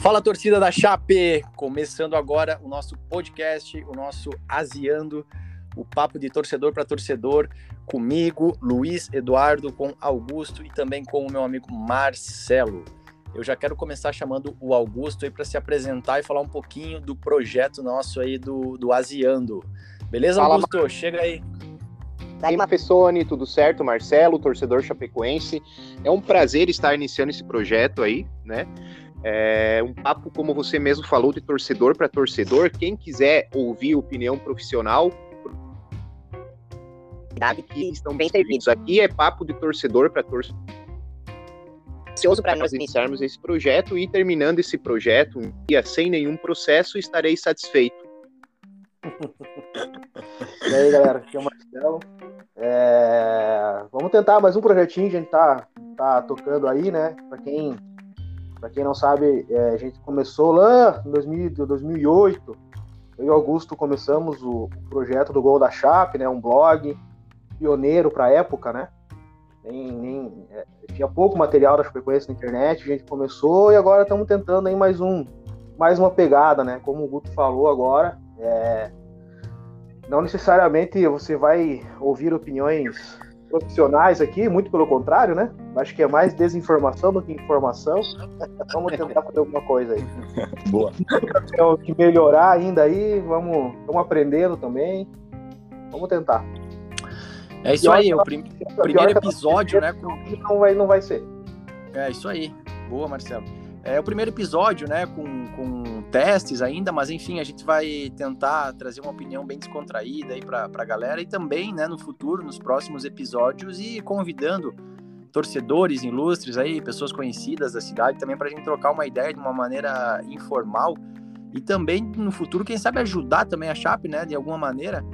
Fala torcida da Chape, começando agora o nosso podcast, o nosso Aziando, o papo de torcedor para torcedor, comigo, Luiz Eduardo, com Augusto e também com o meu amigo Marcelo. Eu já quero começar chamando o Augusto aí para se apresentar e falar um pouquinho do projeto nosso aí do, do Aziando. Beleza, Fala, Augusto? Chega aí. Daí, Mafessone, tudo certo? Marcelo, torcedor chapecoense. É um prazer estar iniciando esse projeto aí, né? É um papo, como você mesmo falou, de torcedor para torcedor. Quem quiser ouvir opinião profissional, que estão bem servidos. Aqui é papo de torcedor para torcedor. Ansioso para nós iniciarmos esse projeto e terminando esse projeto um dia sem nenhum processo, estarei satisfeito. e aí, galera, aqui é o Marcelo. É... Vamos tentar mais um projetinho a gente tá, tá tocando aí, né? Para quem para quem não sabe, é, a gente começou lá em 2000, 2008. Eu e Augusto começamos o, o, projeto do Gol da Chape, né? Um blog pioneiro para a época, né? Nem, nem é, tinha pouco material da Chapecoense na internet. A gente começou e agora estamos tentando aí mais um, mais uma pegada, né? Como o Guto falou agora, é, não necessariamente você vai ouvir opiniões profissionais aqui, muito pelo contrário, né? Acho que é mais desinformação do que informação. vamos tentar fazer alguma coisa aí. Boa. Tem que melhorar ainda aí, vamos, vamos aprendendo também. Vamos tentar. É isso aí, o prim primeiro episódio, né? Não vai, não vai ser. É isso aí. Boa, Marcelo. É o primeiro episódio, né? Com, com testes ainda, mas enfim, a gente vai tentar trazer uma opinião bem descontraída aí para a galera e também, né, no futuro, nos próximos episódios e convidando torcedores ilustres aí, pessoas conhecidas da cidade também para a gente trocar uma ideia de uma maneira informal e também no futuro, quem sabe ajudar também a Chape, né, de alguma maneira,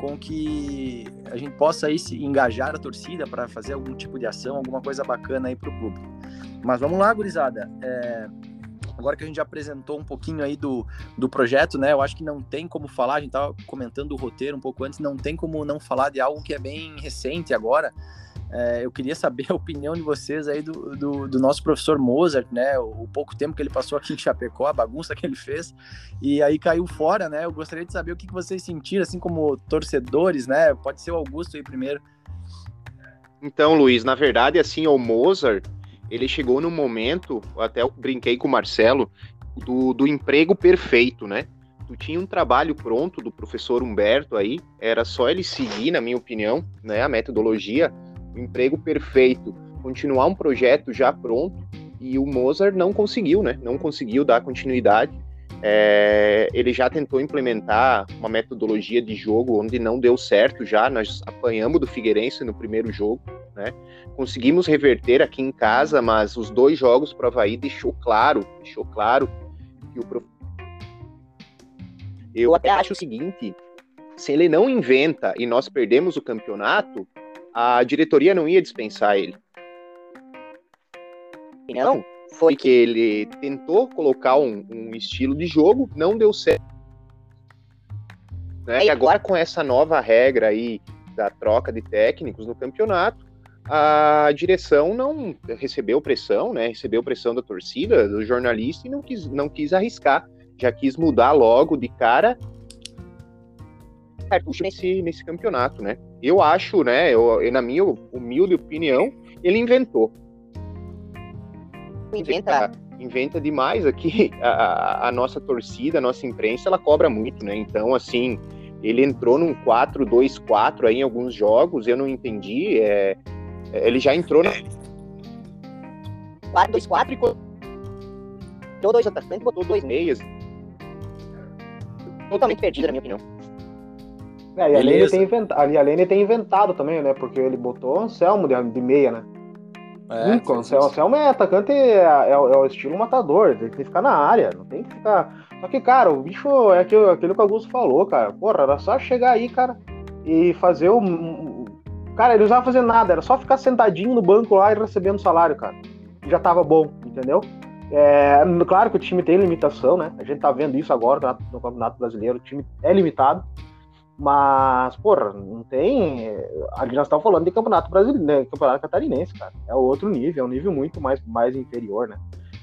com que a gente possa aí se engajar a torcida para fazer algum tipo de ação, alguma coisa bacana aí para o público. Mas vamos lá, gurizada. É, agora que a gente já apresentou um pouquinho aí do, do projeto, né? Eu acho que não tem como falar, a gente estava comentando o roteiro um pouco antes, não tem como não falar de algo que é bem recente agora. É, eu queria saber a opinião de vocês aí do, do, do, nosso professor Mozart, né? O, o, pouco tempo que ele passou aqui em Chapecó, a bagunça que ele fez, e aí caiu fora, né? Eu gostaria de saber o que, que vocês sentiram, assim como torcedores, né? Pode ser o Augusto aí primeiro. Então, Luiz, na verdade, assim, o Mozart, ele chegou no momento, até eu brinquei com o Marcelo, do, do emprego perfeito, né? Tu tinha um trabalho pronto do professor Humberto aí, era só ele seguir, na minha opinião, né, a metodologia, o emprego perfeito, continuar um projeto já pronto, e o Mozart não conseguiu, né? Não conseguiu dar continuidade. É, ele já tentou implementar uma metodologia de jogo onde não deu certo já, nós apanhamos do Figueirense no primeiro jogo, né? Conseguimos reverter aqui em casa, mas os dois jogos para o Havaí deixou claro, deixou claro que o prof... Eu até acho o seguinte, se ele não inventa e nós perdemos o campeonato, a diretoria não ia dispensar ele. Não, foi que ele tentou colocar um, um estilo de jogo, não deu certo. Né? E agora com essa nova regra aí da troca de técnicos no campeonato, a direção não recebeu pressão, né? Recebeu pressão da torcida, do jornalista e não quis, não quis arriscar, já quis mudar logo de cara nesse, nesse campeonato, né? Eu acho, né? Eu, na minha humilde opinião, ele inventou. Inventa, inventa demais aqui. A, a nossa torcida, a nossa imprensa, ela cobra muito, né? Então, assim, ele entrou num 4-2-4 aí em alguns jogos, eu não entendi. É, ele já entrou na. 4-2-4 e botou dois atacantes, botou dois meias. Totalmente perdido, na minha opinião. É, e a Lene, tem inventado, a Lene tem inventado também, né? Porque ele botou o Anselmo de, de meia, né? É, Nunca, o Anselmo é atacante, é, é, é, o estilo matador, ele tem que ficar na área, não tem que ficar. Só que, cara, o bicho é aquilo, aquilo que o Augusto falou, cara. Porra, era só chegar aí, cara, e fazer o, Cara, ele não precisava fazer nada, era só ficar sentadinho no banco lá e recebendo salário, cara. Já tava bom, entendeu? É, claro que o time tem limitação, né? A gente tá vendo isso agora no Campeonato Brasileiro, o time é limitado. Mas, porra, não tem. Ali nós estamos falando de campeonato brasileiro, né? campeonato catarinense, cara. É outro nível, é um nível muito mais, mais inferior, né?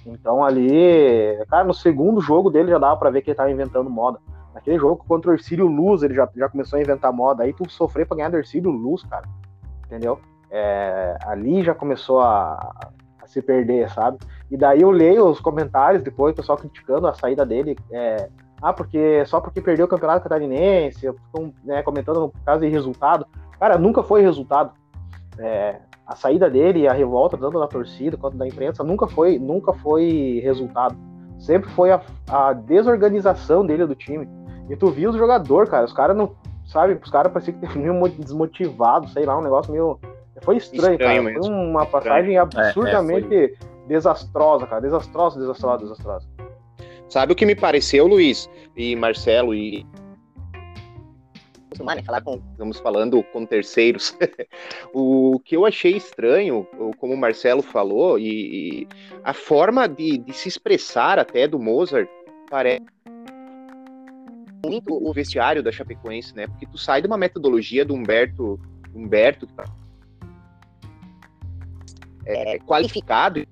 Então ali, cara, no segundo jogo dele já dava para ver que ele tava inventando moda. Naquele jogo contra o Ercílio Luz, ele já, já começou a inventar moda. Aí tu sofrer pra ganhar do Ercílio Luz, cara. Entendeu? É, ali já começou a, a, se perder, sabe? E daí eu leio os comentários depois, o pessoal criticando a saída dele. É, ah, porque só porque perdeu o campeonato catarinense, né, comentando no caso de resultado. Cara, nunca foi resultado. É, a saída dele, a revolta tanto da torcida quanto da imprensa nunca foi, nunca foi resultado. Sempre foi a, a desorganização dele do time. E tu viu os jogadores, cara, os caras não, sabe, os caras pareciam que meio desmotivados, sei lá, um negócio meio foi estranho, estranho cara. Mesmo. Foi uma passagem absurdamente é, é, desastrosa, cara, desastrosa, desastrosa, desastrosa. Sabe o que me pareceu, Luiz e Marcelo e? Falar com. Estamos falando com terceiros. o que eu achei estranho, como o Marcelo falou, e, e a forma de, de, se expressar até do Mozart parece muito o vestiário da Chapecoense, né? Porque tu sai de uma metodologia do Humberto, Humberto que tá é, qualificado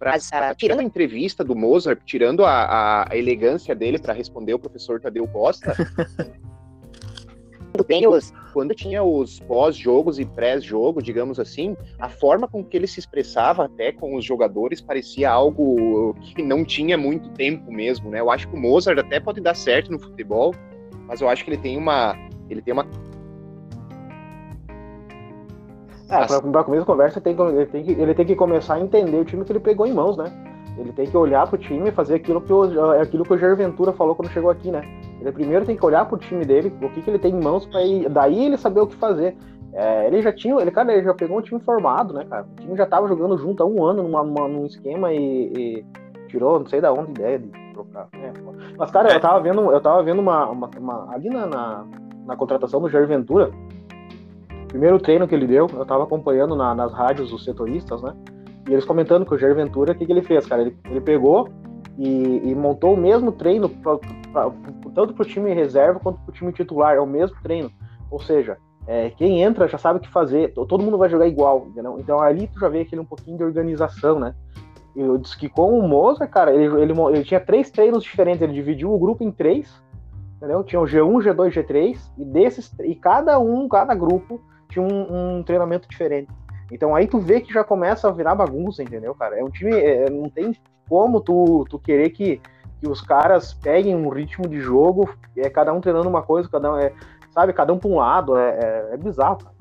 Pra, tirando a entrevista do Mozart, tirando a, a elegância dele para responder o professor Tadeu Costa, quando tinha os pós-jogos e pré-jogo, digamos assim, a forma com que ele se expressava até com os jogadores parecia algo que não tinha muito tempo mesmo, né? Eu acho que o Mozart até pode dar certo no futebol, mas eu acho que ele tem uma ele tem uma É, para pra começo de conversa, tem, ele, tem que, ele tem que começar a entender o time que ele pegou em mãos, né? Ele tem que olhar pro time e fazer aquilo que o, aquilo que o Jair Ventura falou quando chegou aqui, né? Ele primeiro tem que olhar pro time dele, o que, que ele tem em mãos, para daí ele saber o que fazer. É, ele já tinha, ele, cara, ele já pegou um time formado, né, cara? O time já tava jogando junto há um ano numa, numa num esquema e, e, tirou, não sei da onde, ideia de trocar. É, mas, cara, eu tava vendo, eu tava vendo uma, uma, uma ali na, na, na contratação do Jair Ventura, primeiro treino que ele deu, eu tava acompanhando na, nas rádios os setoristas, né? E eles comentando que o Jair Ventura, o que, que ele fez, cara? Ele, ele pegou e, e, montou o mesmo treino, pra, pra, tanto para o time reserva quanto para o time titular, é o mesmo treino. Ou seja, é, quem entra já sabe o que fazer, todo mundo vai jogar igual, entendeu? Então ali tu já vê aquele um pouquinho de organização, né? Eu disse que com o Moza, cara, ele, ele, ele tinha três treinos diferentes, ele dividiu o grupo em três, entendeu? Tinha o G1, G2, G3, e desses, e cada um, cada grupo tinha um, um, treinamento diferente. Então aí tu vê que já começa a virar bagunça, entendeu, cara? É um time, é, não tem como tu, tu querer que, que os caras peguem um ritmo de jogo, é cada um treinando uma coisa, cada um é, sabe, cada um para um lado, é, é, é, bizarro, cara.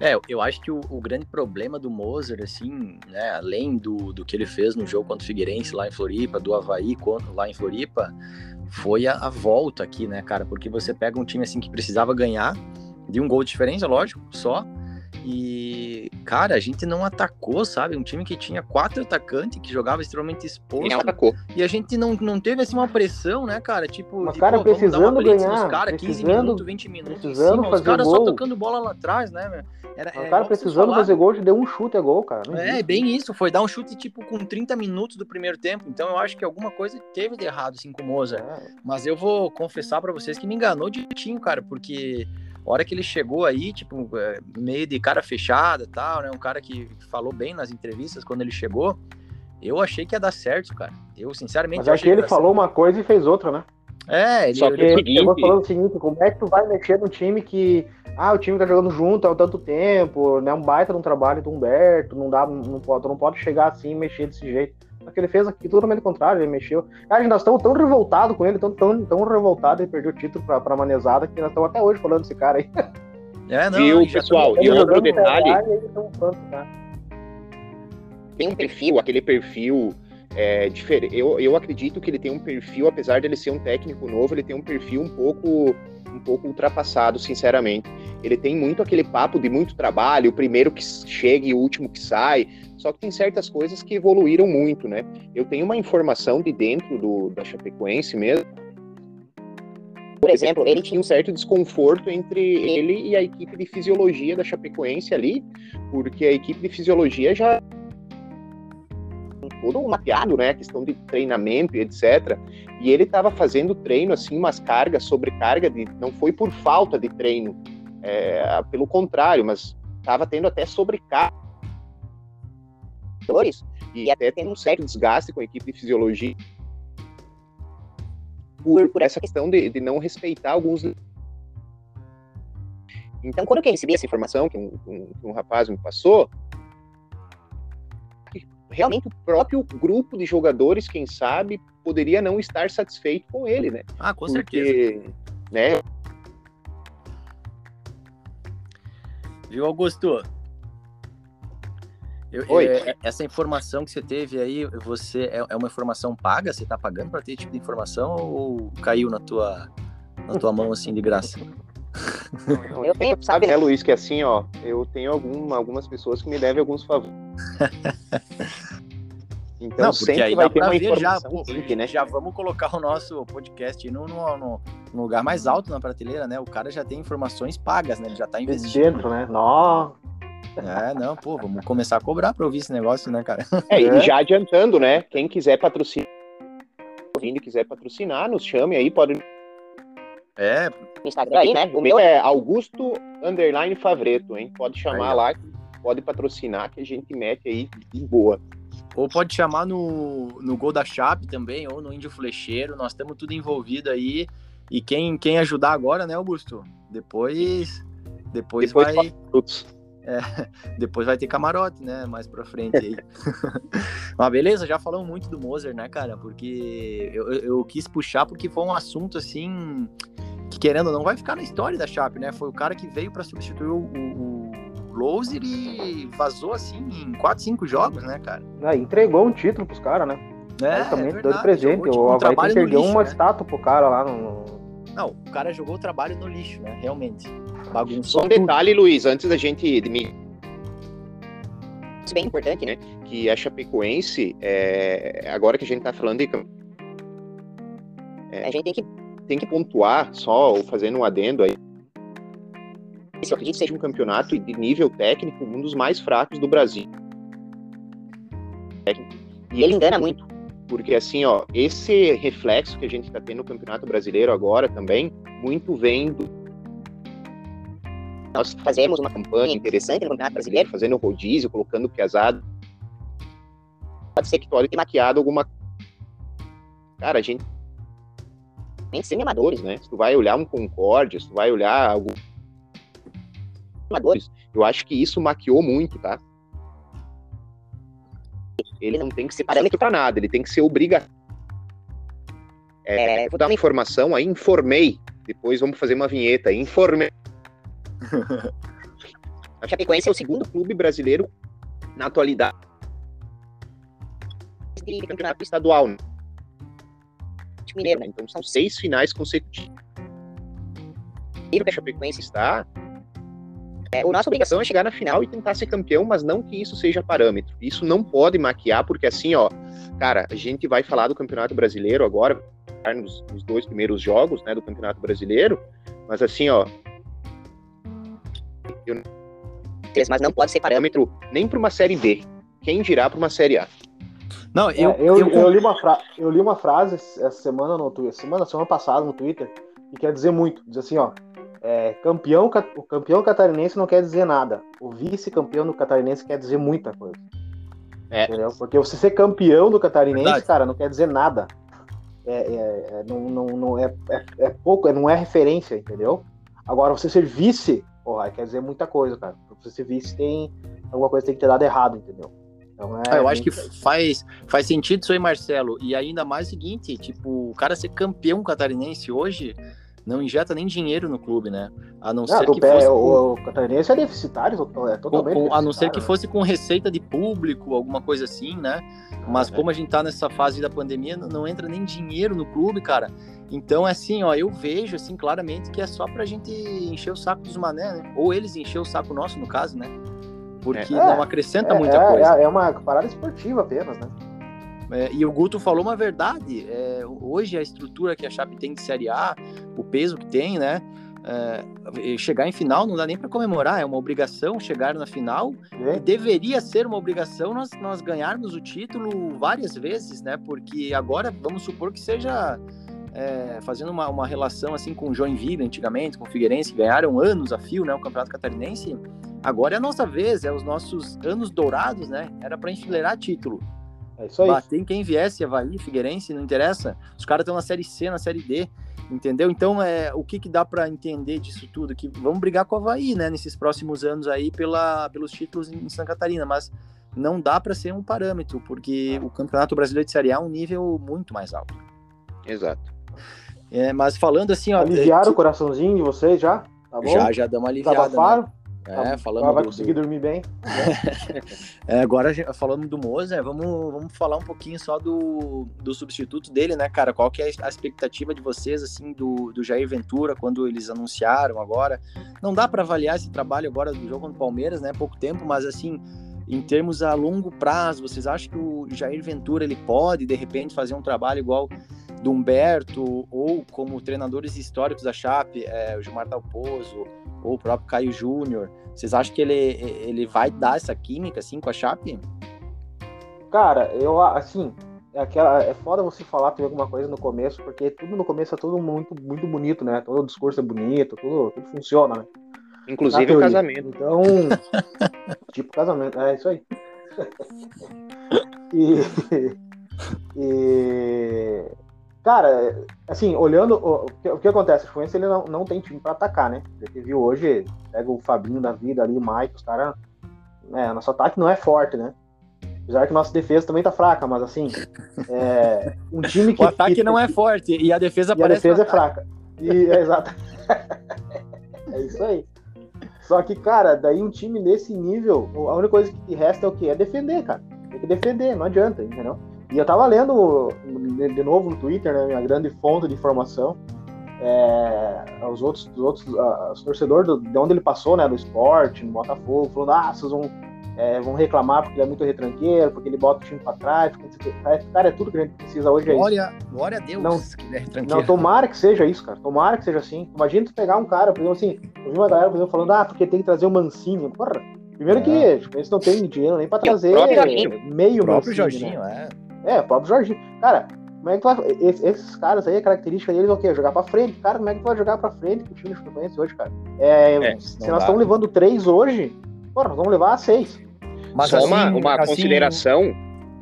É, eu acho que o, o, grande problema do Moser, assim, né, além do, do que ele fez no jogo contra o Figueirense lá em Floripa, do Havaí lá em Floripa, foi a, a volta aqui, né, cara? Porque você pega um time assim que precisava ganhar, de um gol de diferença, lógico, só. E, cara, a gente não atacou, sabe? Um time que tinha quatro atacantes, que jogava extremamente exposto. Não atacou. E a gente não, não teve assim uma pressão, né, cara? Tipo, Mas, de, cara, pô, precisando ganhar. Cara, 15 minutos, 20 minutos. Precisando cima, fazer os caras só tocando bola lá atrás, né, velho? Era, o é, cara precisando fazer gol, deu um chute, é gol, cara. Não é, existe. bem isso. Foi dar um chute, tipo, com 30 minutos do primeiro tempo. Então eu acho que alguma coisa teve de errado, assim, com o Mozart. É. Mas eu vou confessar para vocês que me enganou de tinho, cara, porque a hora que ele chegou aí, tipo, é, meio de cara fechada e tal, né? Um cara que falou bem nas entrevistas quando ele chegou. Eu achei que ia dar certo, cara. Eu, sinceramente. Mas é que ele falou certo. uma coisa e fez outra, né? É, ele, Só que ele, chegou falando o seguinte: como é que tu vai mexer num time que. Ah, o time tá jogando junto há tanto tempo, né? Um baita no trabalho do Humberto, não dá, não pode, não pode chegar assim e mexer desse jeito. Que ele fez aqui totalmente contrário, ele mexeu. Cara, nós estamos tão revoltados com ele, tão, tão, tão revoltados, ele perdeu o título pra, pra Manezada, que nós estamos até hoje falando desse cara aí. É, não, Viu, pessoal? E outro detalhe. Tem um perfil, aquele perfil é, diferente. Eu, eu acredito que ele tem um perfil, apesar dele ser um técnico novo, ele tem um perfil um pouco um pouco ultrapassado, sinceramente. Ele tem muito aquele papo de muito trabalho, o primeiro que chega e o último que sai. Só que tem certas coisas que evoluíram muito, né? Eu tenho uma informação de dentro do, da Chapecoense mesmo. Por exemplo, ele tinha um certo desconforto entre ele e a equipe de fisiologia da Chapecoense ali, porque a equipe de fisiologia já todo mapeado, né, questão de treinamento e etc. E ele estava fazendo treino assim, umas cargas, sobrecarga de, não foi por falta de treino, é, pelo contrário, mas estava tendo até sobrecarga. E até tem um certo desgaste com a equipe de fisiologia por, por essa questão de, de não respeitar alguns então, quando eu recebi essa informação que um, um, um, rapaz me passou, realmente o próprio grupo de jogadores, quem sabe, poderia não estar satisfeito com ele, né? Ah, com Porque, certeza. Né? Viu, Augusto? Eu, Oi. É, essa informação que você teve aí, você é, é uma informação paga? Você está pagando para ter esse tipo de informação ou caiu na tua, na tua mão assim de graça? Eu tenho, sabe, né, Luiz, que assim, ó, eu tenho algum, algumas pessoas que me devem alguns favores. Então não, sempre aí vai ter uma informação já, pô, quente, né? Já vamos colocar o nosso podcast no, no, no, lugar mais alto na prateleira, né? O cara já tem informações pagas, né? Ele já tá investindo. Dentro, né? Nó. É, não, pô, vamos começar a cobrar pra ouvir esse negócio, né, cara? É, e já adiantando, né? Quem quiser patrocinar, ouvindo quiser patrocinar, nos chame aí, pode é. Instagram aí, né? O meu é Augusto Underline Favreto, hein? Pode chamar aí, lá, pode patrocinar que a gente mete aí de boa. Ou pode chamar no, no Gol da Chape também, ou no Índio Flecheiro. Nós estamos tudo envolvido aí. E quem, quem ajudar agora, né, Augusto? Depois. Depois, depois vai. É, depois vai ter camarote, né? Mais pra frente aí. Mas beleza, já falamos muito do Moser, né, cara? Porque eu, eu quis puxar porque foi um assunto assim que querendo ou não vai ficar na história da Chape, né? Foi o cara que veio para substituir o, o, o Loser e vazou assim em 4, 5 jogos, né, cara? É, entregou um título pros caras, né? É, Basicamente, é dois presentes. Tipo, o Havaí um perdeu uma né? estátua pro cara lá no. Não, o cara jogou o trabalho no lixo, né? Realmente. Bagunçou. Só um detalhe. Luiz, antes da gente. Me... Isso é bem importante, né? Que a Chapecoense, é... agora que a gente tá falando de. É... a gente tem que tem que pontuar só, fazendo um adendo aí. Esse eu acredito que seja um campeonato de nível técnico um dos mais fracos do Brasil. E ele engana muito. Porque assim, ó, esse reflexo que a gente está tendo no Campeonato Brasileiro agora também, muito vem do. Nós fazemos uma campanha interessante no Campeonato Brasileiro, fazendo rodízio, colocando piazada. Pode ser que pode ter maquiado alguma. Cara, a gente semi-amadores, né? Se tu vai olhar um Concórdia, se tu vai olhar algum amadores, eu acho que isso maquiou muito, tá? Ele não tem que ser parâmetro para nada, ele tem que ser obrigatório. É, vou dar uma informação aí, informei. Depois vamos fazer uma vinheta aí, informei. A Chapecoense é o segundo clube brasileiro na atualidade de campeonato estadual. Né? Mineiro, né? Então são seis finais consecutivos. E o que a Chapecoense está, é, a nossa obrigação é chegar na final e tentar ser campeão, mas não que isso seja parâmetro. Isso não pode maquiar, porque assim, ó, cara, a gente vai falar do Campeonato Brasileiro agora, nos, nos dois primeiros jogos, né, do Campeonato Brasileiro, mas assim, ó, eu... mas não pode ser parâmetro nem para uma série B. Quem dirá para uma série A? Não, eu, é, eu, eu, eu, li uma fra... eu li uma frase essa semana no Twitter, semana, semana passada no Twitter, que quer dizer muito. Diz assim, ó. É, campeão, o campeão catarinense não quer dizer nada. O vice-campeão do catarinense quer dizer muita coisa. É. Entendeu? Porque você ser campeão do catarinense, Verdade. cara, não quer dizer nada. É, é, é não, não, não é, é, é, pouco, não é referência, entendeu? Agora, você ser vice, porra, quer dizer muita coisa, cara. Pra você ser vice, tem alguma coisa que tem que ter dado errado, entendeu? Então, é ah, eu acho que faz, faz sentido isso aí, Marcelo. E ainda mais o seguinte, tipo, o cara ser campeão catarinense hoje não injeta nem dinheiro no clube, né? A não, não ser que pé, fosse o, o catarinense é deficitário, é totalmente com, com, A não ser que fosse com receita de público, alguma coisa assim, né? Mas é. como a gente tá nessa fase da pandemia, não, não entra nem dinheiro no clube, cara. Então, é assim, ó, eu vejo, assim, claramente que é só pra gente encher o saco dos mané, né? Ou eles encher o saco nosso, no caso, né? porque é, não acrescenta é, muita é, coisa. É, uma parada esportiva apenas, né? É, e o Guto falou uma verdade. É, hoje a estrutura que a Chape tem de Série A, o peso que tem, né? É, chegar em final não dá nem para comemorar, é uma obrigação chegar na final. E deveria ser uma obrigação nós, nós ganharmos o título várias vezes, né? Porque agora vamos supor que seja é, fazendo uma, uma relação assim com o Joinville antigamente, com o Figueirense, que ganharam anos a fio, né? O Campeonato Catarinense Agora é a nossa vez, é os nossos anos dourados, né? Era para enfileirar título. É isso aí. Bater em quem viesse, Havaí, Figueirense, não interessa. Os caras estão na Série C, na Série D, entendeu? Então, é, o que, que dá para entender disso tudo? Que vamos brigar com o Havaí, né? Nesses próximos anos aí, pela, pelos títulos em Santa Catarina, mas não dá para ser um parâmetro, porque o Campeonato Brasileiro de Série A é um nível muito mais alto. Exato. É, mas falando assim, ó. Aliviaram o coraçãozinho de vocês já? Tá bom? Já, já dá uma aliviada. Né? É, falando vai do- conseguir do- dormir bem. É, agora, falando do Moza, vamos, vamos falar um pouquinho só do, do substituto dele, né, cara? Qual que é a expectativa de vocês, assim, do, do Jair Ventura, quando eles anunciaram agora? Não dá para avaliar esse trabalho agora do jogo contra o Palmeiras, né? Pouco tempo, mas, assim, em termos a longo prazo, vocês acham que o Jair Ventura, ele pode, de repente, fazer um trabalho igual do Humberto, ou como treinadores históricos da Chape, é, o Gilmar Dalpozo, ou o próprio Caio Júnior? Vocês acham que ele, ele vai dar essa química, assim, com a Chape? Cara, eu, assim, é, aquela, é foda você falar também alguma coisa no começo, porque tudo no começo é tudo muito, muito bonito, né? Todo o discurso é bonito, tudo, tudo funciona, né? Inclusive o casamento. Então, tipo casamento, é isso aí. e, e, cara, assim, olhando o, o que, o que acontece, o Fluminense ele não, não tem time pra atacar, né? A gente viu hoje, pega o Fabinho da vida ali, o Mike, os caras, né, nosso ataque não é forte, né? Apesar que nossa defesa também tá fraca, mas assim, é, um time que O ataque que- não é forte e a defesa e a parece defesa um é fraca. E, é exato. é isso aí. Só que, cara, daí um time nesse nível, a única coisa que resta é o quê? É defender, cara. Tem que defender, não adianta, entendeu? E eu tava lendo de novo no Twitter, né, minha grande fonte de informação, é, os outros, os outros os torcedores do- de onde ele passou, né, do esporte, no Botafogo, falando, ah, vocês vão, é, vão reclamar porque ele é muito retranqueiro, porque ele bota o time pra trás, porque não sei o quê. cara, é tudo que a gente precisa hoje é isso. Glória, glória a Deus Não. que ele é Não, tranquilo. tomara que seja isso, cara. Tomara que seja assim. Imagina tu pegar um cara, por exemplo, assim, eu vi uma galera por exemplo, falando, ah, porque tem que trazer o Mancini. Porra, primeiro É. que tipo, eles não têm dinheiro nem pra trazer próprio Jorginho. meio O próprio Mancini, Jorginho, né? é. É, o próprio Jorginho. Cara, como é que tu vai. es- Esses caras aí, a característica deles é o quê? Jogar pra frente. Cara, como é que tu vai jogar pra frente com o time do Fluminense hoje, cara? É, É, se não nós estamos levando três hoje, porra, nós vamos levar seis. Mas Só uma, assim, uma assim, consideração,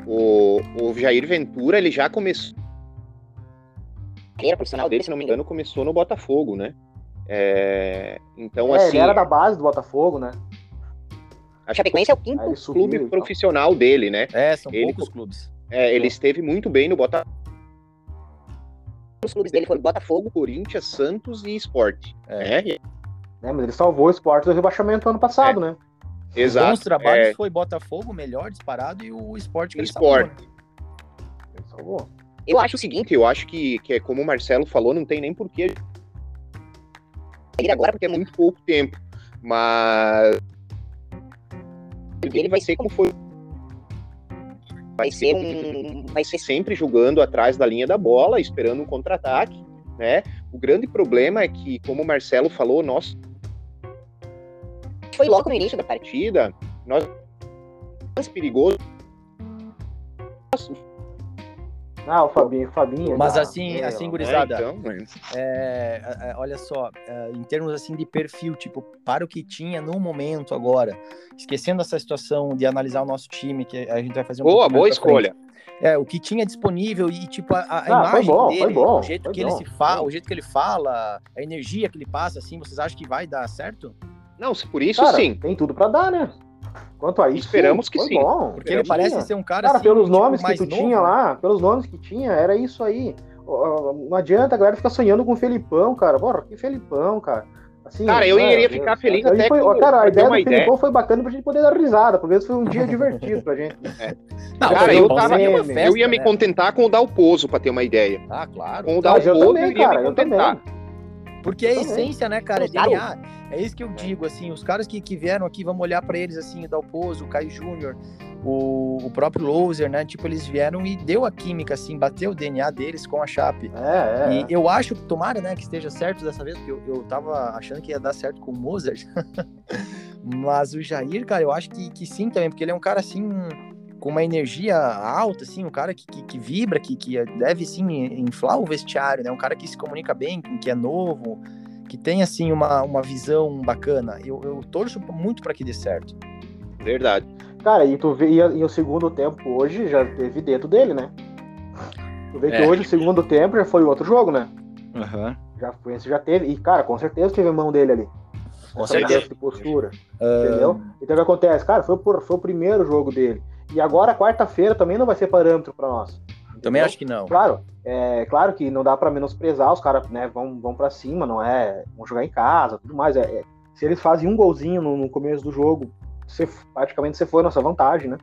o, o Jair Ventura, ele já começou... A carreira profissional dele, se não me engano, começou no Botafogo, né? É, Então, é, assim, ele era da base do Botafogo, né? a Chapecoense é o quinto subiu clube e tal. profissional dele, né? É, são Ele- poucos clubes. É, ele esteve muito bem no Botafogo. Os clubes dele foram Botafogo, Corinthians, Santos e Sport. É. É, né? Mas ele salvou o esporte do rebaixamento ano passado, né? Exato. Bons trabalhos É, foi Botafogo, melhor disparado, e o esporte que ele salvou, né? Ele salvou. Eu acho o seguinte, eu acho que, que é como o Marcelo falou, não tem nem porquê ir agora, porque é muito pouco tempo. Mas ele vai ser como foi. Vai ser um. Vai ser sempre jogando atrás da linha da bola, esperando um contra-ataque. Né? O grande problema é que, como o Marcelo falou, nós. Foi logo no início da partida, nós. mais perigoso. Ah, o Fabinho, o Fabinho. Mas já- assim, é, assim, ó. gurizada, É, então, né? é, é, é, olha só, é, em termos assim de perfil, tipo, para o que tinha no momento agora, esquecendo essa situação de analisar o nosso time, que a gente vai fazer um Boa, boa frente. escolha. É, o que tinha disponível e, tipo, a, a Ah, foi imagem bom, dele, foi bom, o jeito foi que ele bom, se fala, o jeito que ele fala, a energia que ele passa, assim, vocês acham que vai dar certo? Não, se por isso Cara, sim. tem tudo pra dar, né? Quanto a isso, Esperamos que foi sim. Bom, Porque ele parece que ser um cara, Cara, assim, pelos tipo, nomes que tu novo, tinha lá, pelos nomes que tinha, era isso aí. Não adianta a galera ficar sonhando com o Felipão, cara. Porra, que Felipão, cara. Assim, Cara, eu né, iria ficar feliz até foi, com- ó, Cara, a ideia do uma Felipão ideia. foi bacana pra gente poder dar risada. Por vezes foi um dia divertido pra gente. Não, Cara, eu tava- eu festa, eu ia me né? contentar com o Dalpozo, pra ter uma ideia. Ah, claro. Com o Mas eu Dalpozo, também, eu iria cara, me eu também. Porque é a também. essência, né, cara? É. DNA. É isso que eu digo, assim, os caras que, que vieram aqui, vamos olhar pra eles, assim, o Dalpozo, o Caio Júnior, o, o próprio Loser, né? Tipo, eles vieram e deu a química, assim, bateu o DNA deles com a Chape. É, é. E eu acho, tomara, né, que esteja certo dessa vez, porque eu, eu tava achando que ia dar certo com o Mozart. Mas o Jair, cara, eu acho que, que sim também, porque ele é um cara, assim, com uma energia alta, assim, um cara que, que, que vibra, que, que deve, sim, inflar o vestiário, né? Um cara que se comunica bem, que é novo, que tem assim uma, uma visão bacana. Eu, eu torço muito para que dê certo. Verdade. Cara, e tu vê, e, e o segundo tempo hoje já teve dedo dele, né? Tu vê que É. hoje o segundo tempo já foi outro jogo, né? Uhum. Já foi, esse já teve. E, cara, com certeza teve a mão dele ali. Com Essa certeza. de postura. Entendeu? Então o que acontece? Cara, foi, por- foi o primeiro jogo dele. E agora, quarta-feira, também não vai ser parâmetro pra nós. Também acho que não. Claro, é claro que não dá pra menosprezar, os caras né, vão, vão para cima, não é? Vão jogar em casa, tudo mais. É, é- se eles fazem um golzinho no, no começo do jogo, você, praticamente você foi a nossa vantagem, né?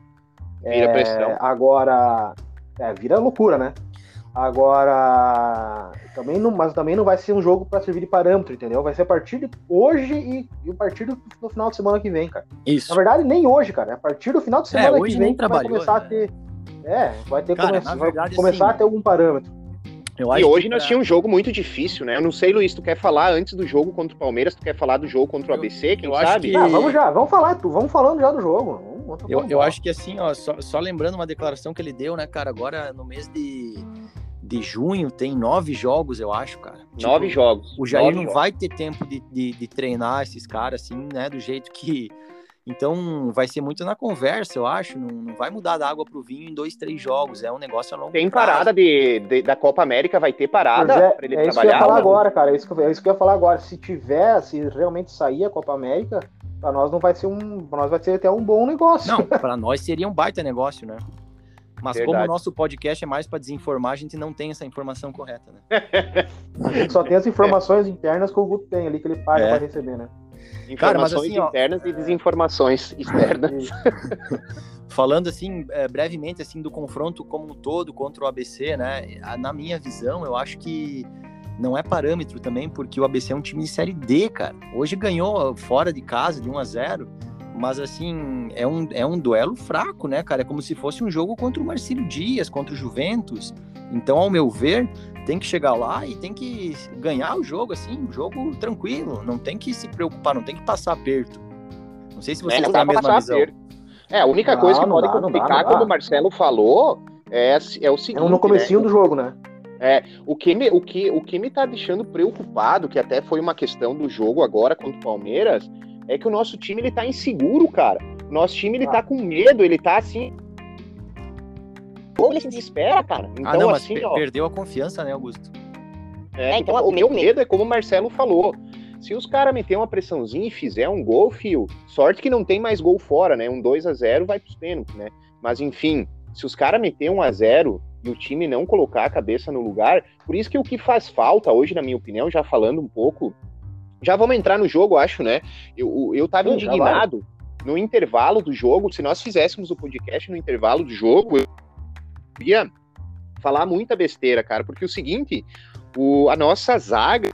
Vira É, pressão. Agora, é, vira loucura, né? Agora, também não, mas também não vai ser um jogo pra servir de parâmetro, entendeu? Vai ser a partir de hoje e, e a partir do, do final de semana que vem, cara. Isso. Na verdade, nem hoje, cara. É a partir do final de semana hoje que vem que vai começar a né? ter. É, vai ter Cara, come- na vai verdade, começar assim, a ter algum parâmetro. Eu E hoje que nós pra- tínhamos um jogo muito difícil, né? Eu não sei, Luiz, tu quer falar antes do jogo contra o Palmeiras, tu quer falar do jogo contra o Eu- ABC, quem eu acho sabe? que- Ah, vamos já, vamos falar, tu- vamos falando já do jogo. Vamos- vamos Eu, eu acho que assim, ó, só, só lembrando uma declaração que ele deu, né, cara? Agora no mês de, de junho tem nove jogos, eu acho, cara. Tipo, Nove jogos. O Jair nove não jogos. vai ter tempo de, de, de treinar esses caras, assim, né? Do jeito que. Então vai ser muito na conversa, eu acho. Não, não vai mudar da água pro vinho em dois, três jogos. É um negócio a longo Tem prazo. parada de, de- da Copa América, vai ter parada é, pra ele é isso que eu ia trabalhar? falar não? agora, cara. É isso, que, eu- é isso que eu ia falar agora. Se tiver, se realmente sair a Copa América, pra nós não vai ser um. Pra nós vai ser até um bom negócio. Não, para nós seria um baita negócio, né? Mas como Verdade. o nosso podcast é mais para desinformar, a gente não tem essa informação correta, né? A gente só tem as informações internas que o Guto tem ali, que ele paga É. pra receber, né? Cara, mas Informações assim, ó, internas e desinformações externas. Falando assim, é, brevemente assim do confronto como um todo contra o ABC, né? Na minha visão, eu acho que não é parâmetro também, porque o ABC é um time de série D, cara. Hoje ganhou fora de casa de 1 a 0, mas assim, é um, é um duelo fraco, né, cara? É como se fosse um jogo contra o Marcílio Dias, contra o Juventus. Então, ao meu ver, tem que chegar lá e tem que ganhar o jogo, assim, um jogo tranquilo. Não tem que se preocupar, não tem que passar aperto. Não sei se É, vocês não têm a mesma visão. aperto. É, a única Não, coisa que não pode complicar, como o Marcelo falou, é, é o seguinte. É no comecinho né? do jogo, né? O que, me, o, que, o que me tá deixando preocupado, que até foi uma questão do jogo agora contra o Palmeiras, é que o nosso time ele tá inseguro, cara. Nosso time ele Ah. tá com medo, ele tá assim. Ou ele se desespera, cara. Então, ah, não, assim, ó. perdeu a confiança, né, Augusto? É, então, o meu medo é como o Marcelo falou. Se os caras meter uma pressãozinha e fizer um gol, fio, sorte que não tem mais gol fora, né? Um 2 a 0 vai pros pênaltis, né? Mas enfim, se os caras meter um a 0 e o time não colocar a cabeça no lugar, por isso que o que faz falta hoje, na minha opinião, já falando um pouco, já vamos entrar no jogo, acho, né? Eu, eu tava Sim, indignado no intervalo do jogo, se nós fizéssemos o podcast no intervalo do jogo, eu ia falar muita besteira, cara, porque o seguinte, o, a nossa zaga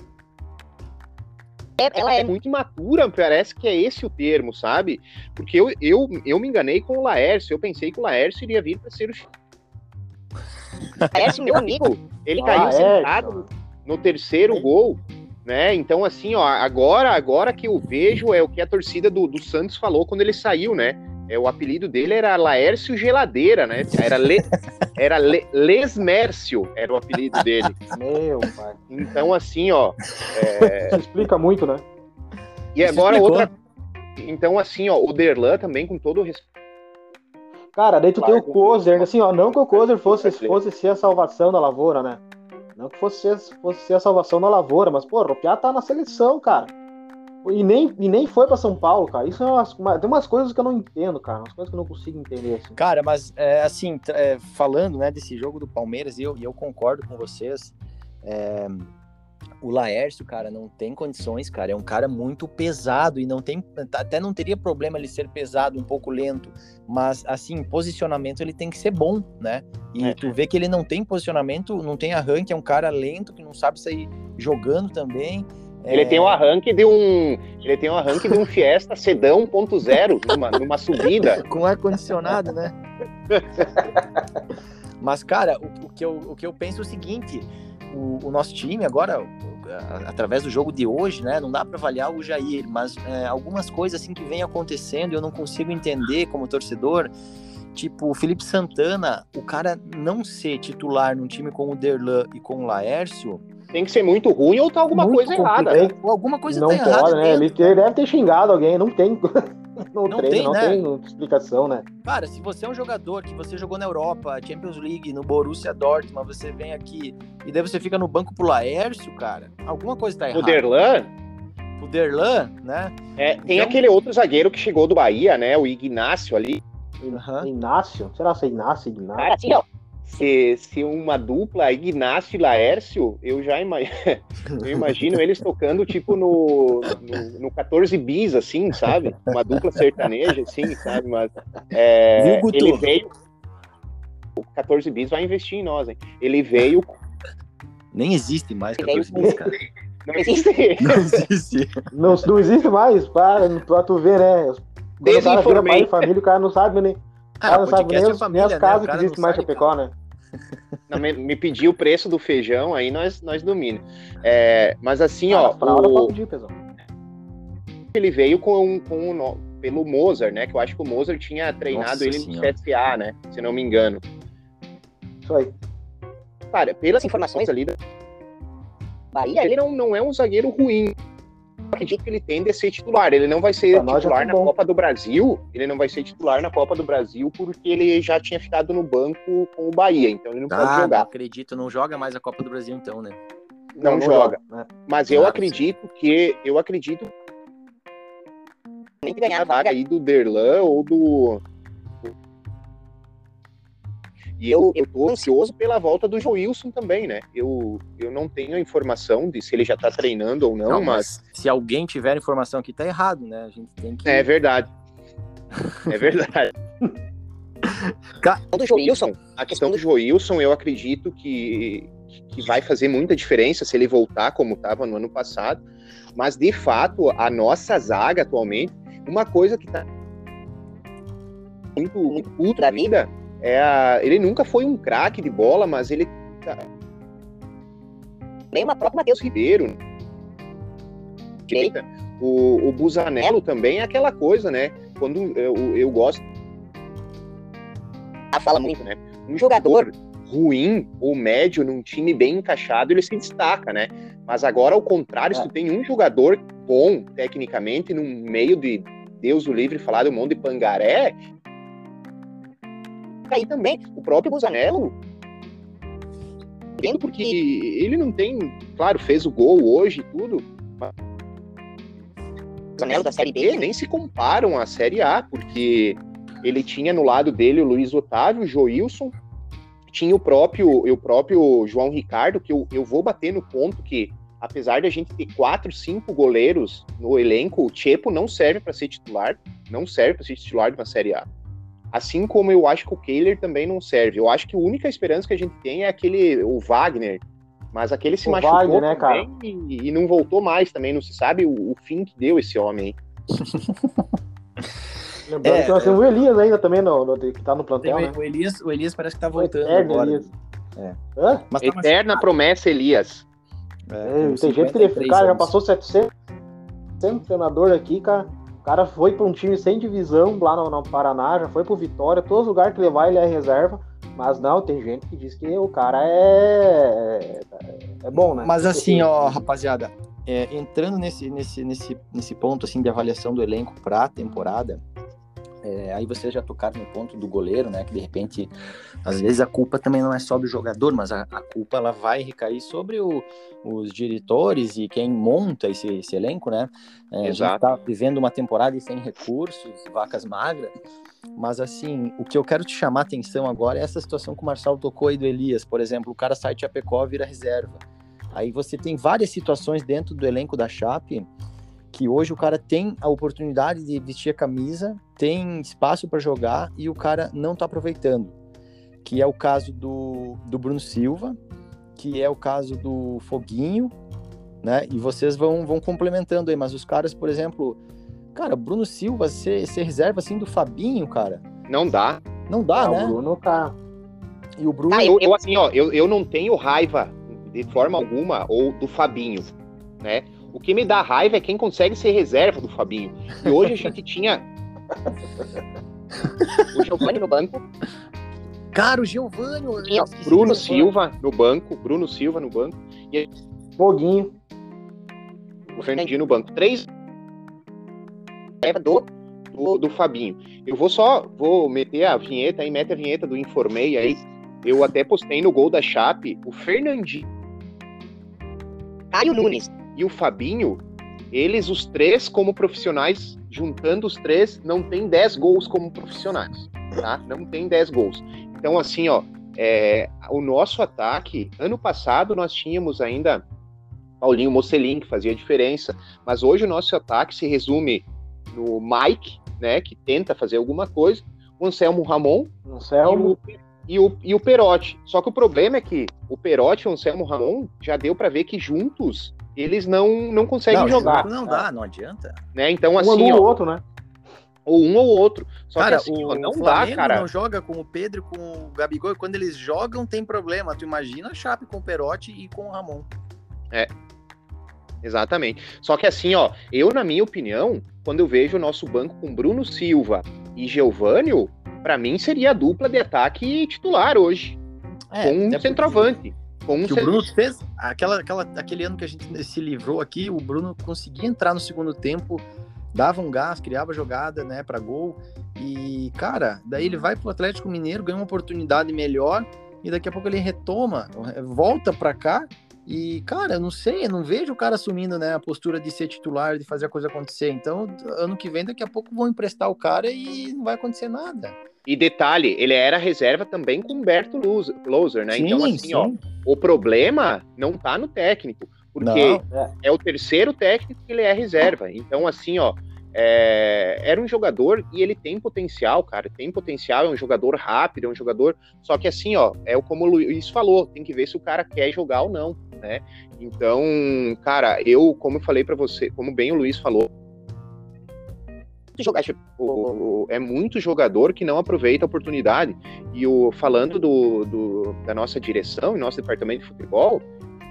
ela é muito imatura, parece que é esse o termo, sabe? Porque eu, eu, eu me enganei com o Laércio, eu pensei que o Laércio iria vir para ser o. Laércio, meu amigo, ele caiu Laércio. sentado no, no terceiro gol, né? Então, assim, ó, agora, agora que eu vejo é o que a torcida do, do Santos falou quando ele saiu, né? É, o apelido dele era Laércio Geladeira, né? Era, Le, era Le, Lesmércio, era o apelido dele. Meu pai. Então, assim, ó. é, Isso explica muito, né? e Isso agora explicou. outra. Então, assim, ó, o Derlan também, com todo o respeito. Cara, daí tu tem o. Kozer, assim, ó, não que o Kozer fosse, fosse ser a salvação da lavoura, né? Não que fosse fosse a salvação da lavoura, mas, pô, o Piá tá na seleção, cara. E nem, e nem foi pra São Paulo, cara. Isso é umas, uma- tem umas coisas que eu não entendo, cara. Umas coisas que eu não consigo entender, assim. Cara, mas é, assim, é, falando né, desse jogo do Palmeiras, e eu, eu concordo com vocês. é, o Laércio, cara, não tem condições, cara. É um cara muito pesado e não tem. Até não teria problema ele ser pesado, um pouco lento. Mas, assim, posicionamento ele tem que ser bom, né? E É. tu vê que ele não tem posicionamento, não tem arranque, é um cara lento que não sabe sair jogando também. Ele É, tem um arranque de um. Ele tem um arranque de um Fiesta Sedão 1.0 numa, numa subida. com ar-condicionado, né? Mas, cara, o, o que eu, o que eu penso é o seguinte: o, o nosso time agora, através do jogo de hoje, né? Não dá para avaliar o Jair, mas é, algumas coisas assim que vem acontecendo eu não consigo entender como torcedor. tipo, o Felipe Santana, o cara não ser titular num time com o Derlan e com o Laércio. Tem que ser muito ruim ou tá alguma coisa errada. Né? Alguma coisa não tá pode, errada. Né? Ele deve ter xingado alguém, não tem. No Não treino, tem, não né? tem explicação, né? Cara, se você é um jogador que você jogou na Europa, Champions League, no Borussia Dortmund, você vem aqui e daí você fica no banco pro Laércio, cara, alguma coisa tá O errada. Derlan, O Derlan, né? é, tem Então- aquele outro zagueiro que chegou do Bahia, né? O Ignácio ali. Aham. Inácio? Será que é Inácio? Ignácio? Cara, assim, ó. Se, se uma dupla Ignácio e Laércio, eu já ima- eu imagino eles tocando tipo no, no, no 14 bis, assim, sabe? Uma dupla sertaneja, assim, sabe? Mas é, Viu, ele veio. O 14 bis vai investir em nós, hein? Ele veio. Nem existe mais 14 bis, cara. Não existe. Não existe. Não, não existe mais, para, pra tu ver, né? Pai Desinformei. de família, o cara não sabe nem, o Ah, cara não sabe podcast nem, é os- família, nem né? O casas que existem mais Chapecó, né? Não, me, me pediu o preço do feijão, aí nós, nós domina. É, mas assim, ó, Ah, fralda o- pedir, ele veio com, com o pelo Mozart, né? Que eu acho que o Mozart tinha treinado Nossa ele Senhora. no CSA, né? Se não me engano. Isso aí. Cara, pelas informações ali da Bahia, ele não, não é um zagueiro ruim. Eu acredito que ele tende a ser titular. Ele não vai ser Pra titular tá na bom. Copa do Brasil. Ele não vai ser titular na Copa do Brasil porque ele já tinha ficado no banco com o Bahia. Então ele não pode Ah, não jogar. acredito, não joga mais a Copa do Brasil então, né? Não, joga. né? Mas eu Claro, acredito que. Eu acredito. Tem que ganhar a vaga aí do Derlan ou do. E eu, eu tô ansioso pela volta do Joilson também, né? Eu, eu não tenho a informação de se ele já tá treinando ou não, mas. se alguém tiver informação aqui, tá errado, né? A gente tem que. É verdade. É verdade. Ca- A questão do Joilson, a questão do Joilson, eu acredito que, que vai fazer muita diferença se ele voltar como estava no ano passado. Mas, de fato, a nossa zaga atualmente, uma coisa que tá muito, muito puto da vida é a, ele nunca foi um craque de bola, mas ele tá... nem uma própria Matheus Ribeiro direita o, o Busanello também é aquela coisa, né? Quando eu, eu gosto a fala muito, né? Um jogador ruim ou médio num time bem encaixado, ele se destaca, né? Mas agora, ao contrário, se tu tem um jogador bom, tecnicamente, no meio de Deus o livre falar do monte de pangaré, aí também, o próprio Busanello entendo porque ele não tem, claro, fez o gol hoje e tudo, mas Busanello da Série B nem se comparam à Série A, porque ele tinha no lado dele o Luiz Otávio, o Joilson, tinha o próprio, o próprio João Ricardo, que eu, eu vou bater no ponto que, apesar de a gente ter quatro, cinco goleiros no elenco, o Chepo não serve para ser titular, não serve para ser titular de uma Série A. Assim como eu acho que o Kehler também não serve. Eu acho que a única esperança que a gente tem é aquele, o Wagner, mas aquele se O machucou Wagner, né, também e, e não voltou mais também, não se sabe o, o fim que deu esse homem. Lembrando É, que nós temos o Elias ainda também, no, no- que tá no plantel, né? o, Elias, o Elias parece que tá voltando eterno agora. Elias. É. Hã? Mas tá Eterna promessa, Elias. É, tem gente que ele, 53 cara, já anos. passou 700, 700 treinador aqui, cara. O cara foi pra um time sem divisão lá no, no Paraná, já foi pro Vitória, todos os lugares que ele vai, ele é reserva. Mas não, tem gente que diz que o cara é. É bom, né? Mas assim, ó, rapaziada, é, entrando nesse, nesse, nesse, nesse ponto assim de avaliação do elenco pra temporada, é, aí vocês já tocaram no ponto do goleiro, né? Que de repente, às vezes a culpa também não é só do jogador, mas a, a culpa ela vai recair sobre o- os diretores e quem monta esse, esse elenco, né? É, a gente Exato. tá vivendo uma temporada sem recursos, vacas magras. Mas assim, o que eu quero te chamar a atenção agora é essa situação que o Marcelo tocou aí do Elias, por exemplo, o cara sai de Chapecó e vira reserva. Aí você tem várias situações dentro do elenco da Chape que hoje o cara tem a oportunidade de vestir a camisa, tem espaço para jogar e o cara não está aproveitando. Que é o caso do, do Bruno Silva, que é o caso do Foguinho, né? E vocês vão, vão complementando aí, mas os caras, por exemplo, cara, Bruno Silva ser, ser reserva assim do Fabinho, cara, Não dá. não dá, É, né? O Bruno, cara. E o Bruno. Ah, eu, eu, assim, ó, eu, eu não tenho raiva de forma alguma ou do Fabinho, né? O que me dá raiva é quem consegue ser reserva do Fabinho. E hoje a gente tinha. Giovanni no banco. Cara, o Giovanni. Bruno Silva no banco. Bruno Silva no banco. E Boguinho. O Fernandinho no banco. Três. Do, do, do Fabinho. Eu vou só vou meter a vinheta aí, mete a vinheta do Informei aí. Eu até postei no gol da Chape o Fernandinho. Caio Nunes e o Fabinho, eles, os três, como profissionais, juntando os três, não tem 10 gols como profissionais, tá? Não tem 10 gols. Então, assim, ó, é, o nosso ataque, ano passado nós tínhamos ainda Paulinho Mocelin, que fazia diferença, mas hoje o nosso ataque se resume no Mike, né, que tenta fazer alguma coisa, o Anselmo Ramon Anselmo. E, o, e, o, Perotti. Só que o problema é que o Perotti e o Anselmo Ramon já deu para ver que juntos eles não, não conseguem não, jogar. Não dá, não adianta. Né? Então, um assim. ou ó, outro, né? Ou um ou outro. Só cara, que assim, o, ó, não o dá, cara. não joga com o Pedro com o Gabigol, e quando eles jogam tem problema. Tu imagina a Chape com o Perotti e com o Ramon. É. Exatamente. Só que assim, ó, eu, na minha opinião, quando eu vejo o nosso banco com Bruno Silva e Geovânio, para mim seria a dupla de ataque titular hoje. É, com um centroavante. Com um que o Bruno fez aquela, aquela, aquele ano que a gente se livrou aqui, o Bruno conseguia entrar no segundo tempo, dava um gás, criava jogada, né, para gol. E cara, daí ele vai pro Atlético Mineiro, ganha uma oportunidade melhor e daqui a pouco ele retoma, volta para cá e cara, eu não sei, eu não vejo o cara assumindo, né, a postura de ser titular, de fazer a coisa acontecer. Então, ano que vem daqui a pouco vão emprestar o cara e não vai acontecer nada. E detalhe, ele era reserva também com Humberto Luz- Loser, né? então, assim, ó, o problema não tá no técnico, porque Não, é. é o terceiro técnico que ele é reserva. Então, assim, ó, é, era um jogador e ele tem potencial, cara, tem potencial, é um jogador rápido, é um jogador. Só que assim, ó, é o como o Luiz falou, tem que ver se o cara quer jogar ou não, né? Então, cara, eu, como eu falei para você, como bem o Luiz falou, jogar é muito jogador que não aproveita a oportunidade. E o falando do, do- da nossa direção e nosso departamento de futebol,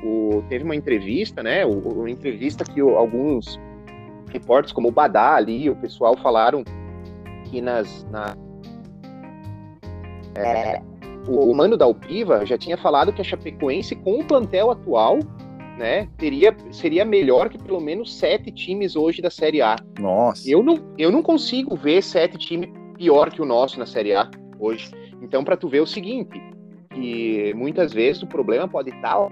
o, teve uma entrevista, né? o- Uma entrevista que o- alguns repórteres, como o Badá ali, o pessoal falaram que nas. Na, é, o, o Mano da Alpiva já tinha falado que a Chapecoense, com o plantel atual, né, teria, seria melhor que pelo menos sete times hoje da Série A. Nossa. Eu não, eu não consigo ver sete times pior que o nosso na Série A hoje. Então, para tu ver o seguinte, que muitas vezes o problema pode estar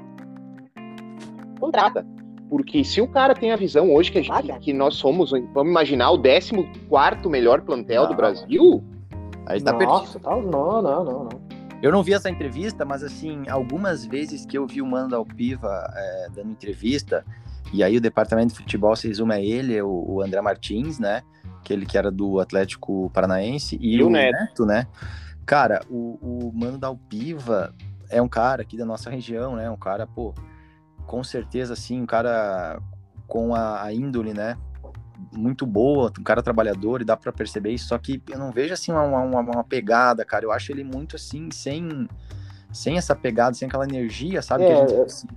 contrata. Porque se o cara tem a visão hoje que, a gente, que nós somos, vamos imaginar, o 14 melhor plantel Não, do Brasil, Aí tá perdido. Nossa, tá... não, não, não, não. Eu não vi essa entrevista, mas assim, algumas vezes que eu vi o Mano da Alpiva é, dando entrevista, e aí o departamento de futebol se resume a ele, o, o André Martins, né? Aquele que era do Atlético Paranaense, e, E o Neto. Neto. né? Cara, o, o Mano da Alpiva é um cara aqui da nossa região, né? Um cara, pô, com certeza, assim, um cara com a, a índole, né? Muito boa, um cara trabalhador e dá pra perceber isso, só que eu não vejo assim uma, uma, uma pegada, cara. Eu acho ele muito assim, sem, sem essa pegada, sem aquela energia, sabe? que É, a gente é. precisa.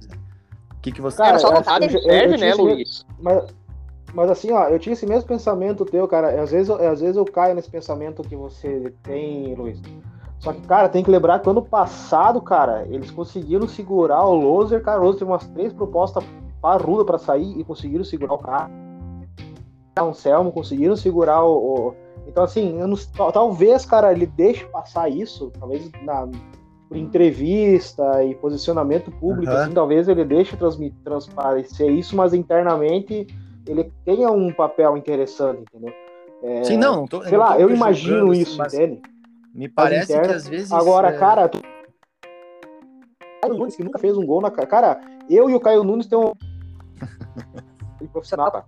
O que, que você Cara, só que eu- eu serve, tinha né, Luiz? Mas, mas assim, ó, eu tinha esse mesmo pensamento teu, cara. Às vezes, eu- às vezes eu caio nesse pensamento que você tem, Luiz. Só que, cara, tem que lembrar que ano passado, cara, eles conseguiram segurar o Loser, cara. O Loser teve umas três propostas parrudas pra sair e conseguiram segurar o cara. O Anselmo conseguiram segurar o. o- Então, assim, não- tal- talvez, cara, ele deixe passar isso, talvez na, por entrevista e posicionamento público, Aham. assim, talvez ele deixe transparecer isso, mas internamente ele tenha um papel interessante, entendeu? É, Sim, não, tô. sei lá, eu imagino assim, isso, mas entende? Me parece que às vezes. Agora, é, cara, tu... Caio Nunes que nunca fez um gol na cara. Cara, eu e o Caio Nunes temos um profissional, cara.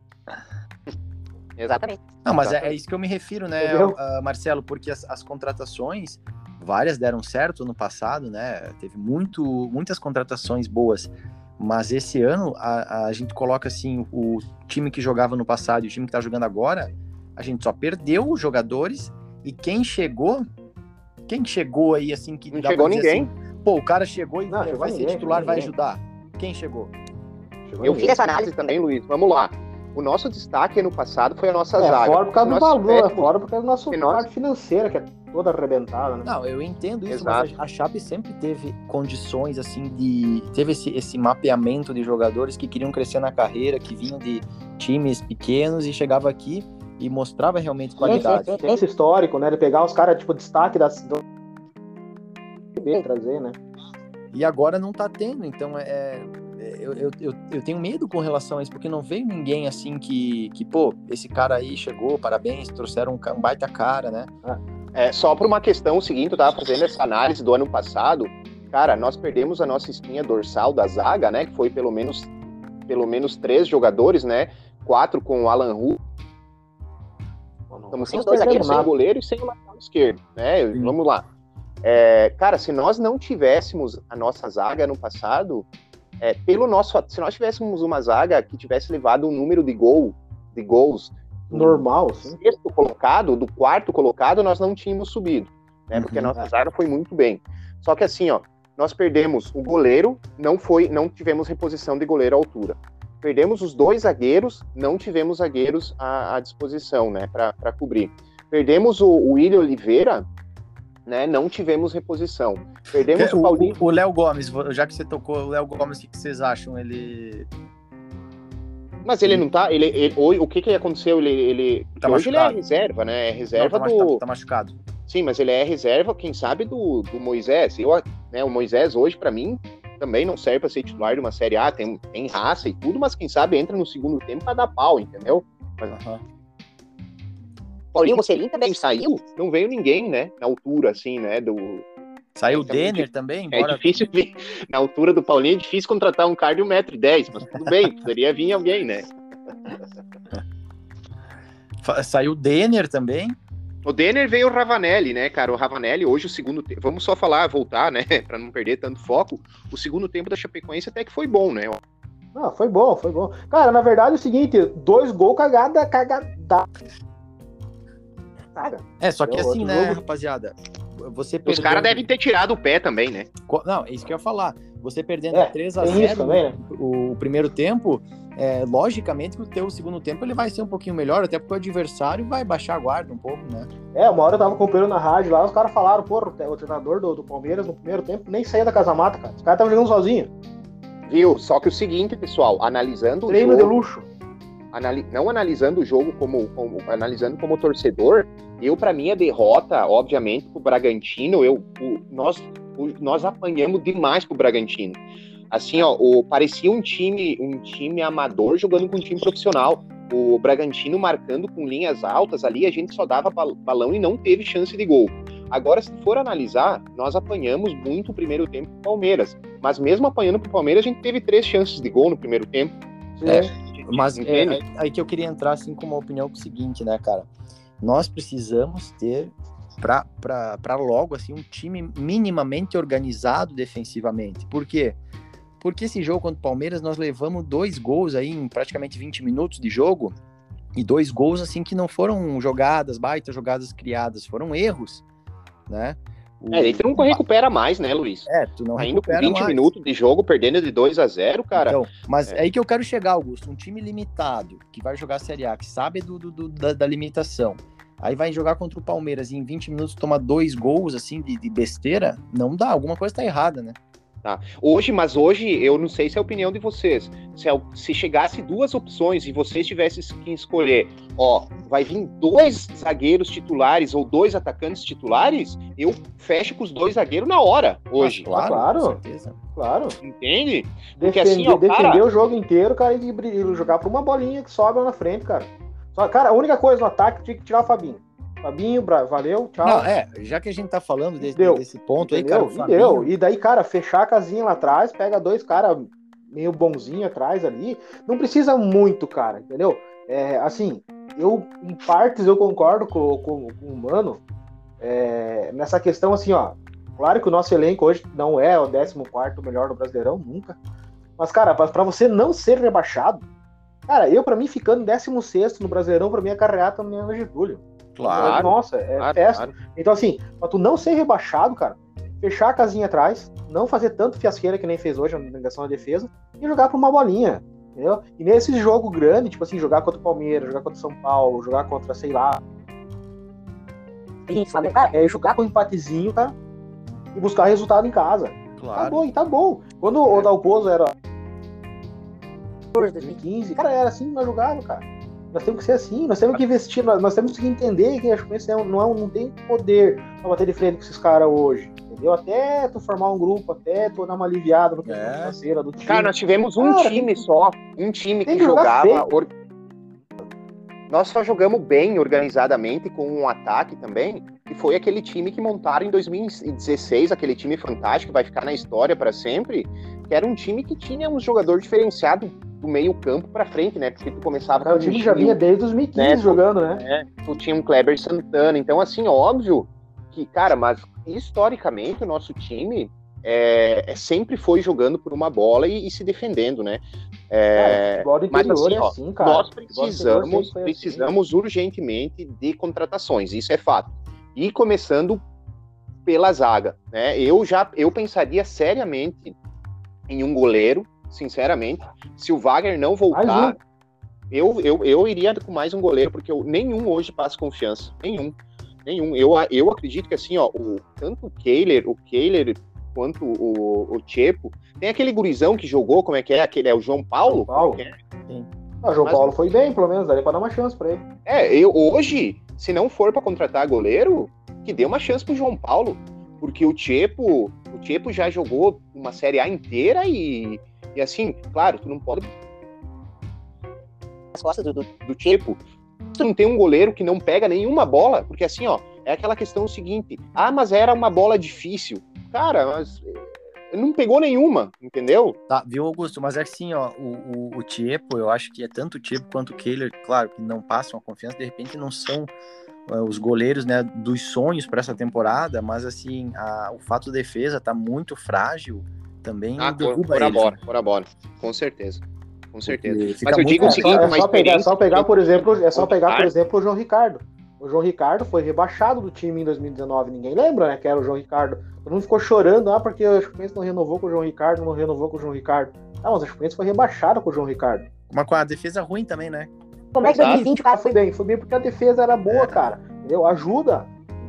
Exatamente. Não, mas é, é isso que eu me refiro, né, ah, Marcelo, porque as, as contratações, várias deram certo no passado, né? Teve muito, muitas contratações boas. Mas esse ano a, a gente coloca assim o time que jogava no passado e o time que tá jogando agora, a gente só perdeu os jogadores e quem chegou, quem chegou aí assim que Não chegou ninguém. assim, Pô, o cara chegou e Não, chegou vai ser ninguém, titular, vai ninguém. ajudar. Quem chegou? Chegou Eu ninguém. fiz essa análise também, Luiz. Vamos lá. O nosso destaque ano passado foi a nossa É, zaga. fora por causa do valor, é tivéssemos- fora por causa da nossa nós- parte financeira, que é toda arrebentada, né? Não, eu entendo isso, Exato. mas a Chape sempre teve condições, assim, de... Teve esse, esse mapeamento de jogadores que queriam crescer na carreira, que vinham de times pequenos e chegava aqui e mostrava realmente qualidade. Tem, tem, tem esse histórico, né? De pegar os caras, tipo, destaque das... Do... trazer, né? E agora não tá tendo, então é eu, eu, eu, eu, tenho medo com relação a isso, porque não veio ninguém assim que, que pô, esse cara aí chegou, parabéns, trouxeram um, um baita cara, né? É, só por uma questão seguinte, eu tava fazendo essa análise do ano passado, cara, nós perdemos a nossa espinha dorsal da zaga, né? Que foi pelo menos, pelo menos três jogadores, né? Quatro com o Alan Hu. Estamos sem dois zagueiros, sem o goleiro e sem o lateral esquerdo, né? Vamos lá. É, cara, se nós não tivéssemos a nossa zaga no passado, é, pelo nosso, se nós tivéssemos uma zaga que tivesse levado um número de gol, de gols normal, sim. sexto colocado, do quarto colocado, nós não tínhamos subido, né? Porque a nossa uhum. zaga foi muito bem. Só que assim, ó, nós perdemos o goleiro, não foi, não tivemos reposição de goleiro à altura. Perdemos os dois zagueiros, não tivemos zagueiros à, à disposição, né, para cobrir. Perdemos o, o William Oliveira, né? Não tivemos reposição. Perdemos o Paulinho. O Léo Gomes, já que você tocou o Léo Gomes, o que vocês acham? Ele. Mas ele não tá. Ele, ele, o que que aconteceu? Ele, ele tá hoje machucado. ele é reserva, né? É reserva não, tá do. Tá, tá, machucado. Sim, mas ele é reserva, quem sabe, do, do Moisés. Eu, né, o Moisés hoje, para mim, também não serve para ser titular de uma Série A, tem, tem raça e tudo, mas quem sabe entra no segundo tempo para dar pau, entendeu? Mas, uhum. Paulinho Mocelin também saiu, não veio ninguém, né? Na altura, assim, né? Do... Saiu o Denner também? Embora... É difícil vir. Na altura do Paulinho é difícil contratar um cara de 1,10m, mas tudo bem, poderia vir alguém, né? Saiu o Denner também. O Denner veio o Ravanelli, né, cara? O Ravanelli, hoje o segundo tempo. Vamos só falar, voltar, né? para não perder tanto foco. O segundo tempo da Chapecoense até que foi bom, né? Ah, foi bom, foi bom. Cara, na verdade é o seguinte: dois gols cagada, cagada é, só que assim, né, jogo... rapaziada? Você Os caras devem ter tirado o pé também, né? Não, é isso que eu ia falar. Você perdendo é, 3 a 0 também, né? o primeiro tempo, é, logicamente que o teu segundo tempo ele vai ser um pouquinho melhor, até porque o adversário vai baixar a guarda um pouco, né? É, uma hora eu tava acompanhando na rádio lá, os caras falaram, pô, o treinador do, do, Palmeiras no primeiro tempo nem saía da casa mata, cara. Os caras estavam jogando sozinho. Viu? Só que o seguinte, pessoal, analisando Treino o jogo, de luxo. Anali não analisando o jogo como, como analisando como torcedor, eu, para mim, a derrota, obviamente, pro Bragantino, eu, o, nós, o, nós apanhamos demais pro Bragantino. Assim, ó, o, parecia um time, um time amador jogando com um time profissional. O Bragantino marcando com linhas altas ali, a gente só dava balão e não teve chance de gol. Agora, se for analisar, nós apanhamos muito o primeiro tempo pro Palmeiras. Mas mesmo apanhando pro Palmeiras, a gente teve três chances de gol no primeiro tempo. É, mas é, é, aí que eu queria entrar assim com uma opinião é o seguinte, né, cara? nós precisamos ter para logo assim um time minimamente organizado defensivamente. Por quê? Porque esse jogo contra o Palmeiras nós levamos dois gols aí em praticamente 20 minutos de jogo e dois gols assim que não foram jogadas, baita jogadas criadas, foram erros, né? O... É, tu não recupera mais, né, Luiz? É, tu não Ainda recupera com 20 mais. minutos de jogo, perdendo de 2 a 0 cara. Então, mas é. aí que eu quero chegar, Augusto. Um time limitado, que vai jogar a Série A, que sabe do, do, do da, da, limitação. Aí vai jogar contra o Palmeiras e em 20 minutos toma dois gols, assim, de, de besteira. Não dá, alguma coisa tá errada, né? Tá. Hoje, mas hoje, eu não sei se é a opinião de vocês. Se, é, se chegasse duas opções e vocês tivessem que escolher, ó, vai vir dois zagueiros titulares ou dois atacantes titulares, eu fecho com os dois zagueiros na hora, hoje. Ah, claro, claro. Claro. Entende? Porque defender, assim, ó, defender cara... o jogo inteiro, cara, e jogar por uma bolinha que sobe lá na frente, cara. Só, cara, a única coisa no ataque tinha que tirar o Fabinho. Fabinho, valeu, tchau. Não, é, já que a gente tá falando desse, desse ponto aí, cara. E deu. E daí, cara, fechar a casinha lá atrás, pega dois caras meio bonzinho atrás ali. Não precisa muito, cara, entendeu? É, assim, eu, em partes, eu concordo com, com, com o Mano é, nessa questão, assim, ó. Claro que o nosso elenco hoje não é o 14 melhor do Brasileirão, nunca. Mas, cara, para você não ser rebaixado, cara, eu, para mim, ficando em 16 no Brasileirão, para mim, é carreata no de julho. Claro. Nossa, é claro, festa. Claro. Então, assim, pra tu não ser rebaixado, cara, fechar a casinha atrás, não fazer tanto fiasqueira que nem fez hoje na negação da defesa, e jogar pra uma bolinha. Entendeu? E nesse jogo grande, tipo assim, jogar contra o Palmeiras, jogar contra o São Paulo, jogar contra, sei lá. Sabe? Cara, é jogar com empatezinho, cara, e buscar resultado em casa. Claro. Tá bom, e tá bom. Quando o Dalpozo era 2015, cara, era assim que nós jogávamos, cara. Nós temos que ser assim, nós temos que investir, nós, nós temos que entender que a Chapecoense não, não, não tem poder pra bater de frente com esses caras hoje. Entendeu? Até tu formar um grupo, até tu dar uma aliviada no questão É. financeira do time. Cara, nós tivemos um Cara, time tem- só, um time tem que que jogava. or- Nós só jogamos bem organizadamente com um ataque também, e foi aquele time que montaram em 2016, aquele time fantástico, vai ficar na história para sempre, que era um time que tinha um jogador diferenciado do meio campo para frente, né? Porque tu começava o time já vinha desde 2015 né, jogando, né? né? Tu tinha um Kleber Santana, então assim, óbvio que, cara, mas historicamente o nosso time é, é- sempre foi jogando por uma bola e, e se defendendo, né? É, Cara, mas assim, é assim, nós precisamos, foi assim. precisamos urgentemente de contratações, isso é fato. E começando pela zaga, né? Eu já eu pensaria seriamente em um goleiro, sinceramente. Se o Wagner não voltar, eu, eu, eu iria com mais um goleiro, porque eu, nenhum hoje passa confiança. Nenhum. Nenhum. Eu, eu acredito que assim, ó, o, tanto o Kehler, o Kehler quanto o, o Chepo, tem aquele gurizão que jogou, como é que é? Aquele é o João Paulo? João Paulo. Como é que é? Ah, o João Mas- Paulo foi bem, pelo menos, daria pra dar uma chance pra ele. É, eu hoje, se não for para contratar goleiro, que dê uma chance pro João Paulo, porque o Chepo, o Chepo já jogou uma Série A inteira e, e assim, claro, tu não pode as costas do, do, do Chepo. Tu não tem um goleiro que não pega nenhuma bola, porque assim, ó, é aquela questão seguinte, ah, mas era uma bola difícil. Cara, mas eh, não pegou nenhuma, entendeu? Tá, viu, Augusto? Mas é assim, ó, o, o, o Tiepo, eu acho que é tanto o Tiepo quanto o Kehler, claro, que não passam a confiança, de repente não são é, os goleiros, né, dos sonhos para essa temporada, mas assim, a, o fato de defesa tá muito frágil, também Ah, por, derruba por eles. abora, por abora, com certeza. Com certeza. Mas eu digo o É seguinte, só, é só pegar, é só pegar, por exemplo, é só pegar, por exemplo, o João Ricardo. O João Ricardo foi rebaixado do time em 2019, ninguém lembra, né, que era o João Ricardo. Todo mundo ficou chorando, ah, porque o Chapecoense não renovou com o João Ricardo, não renovou com o João Ricardo. Ah, mas o Chapecoense foi rebaixado com o João Ricardo. Mas com a defesa ruim também, né? Como é que Exato. 2020 o cara foi bem? Foi bem porque a defesa era boa, É. cara. Entendeu? Ajuda.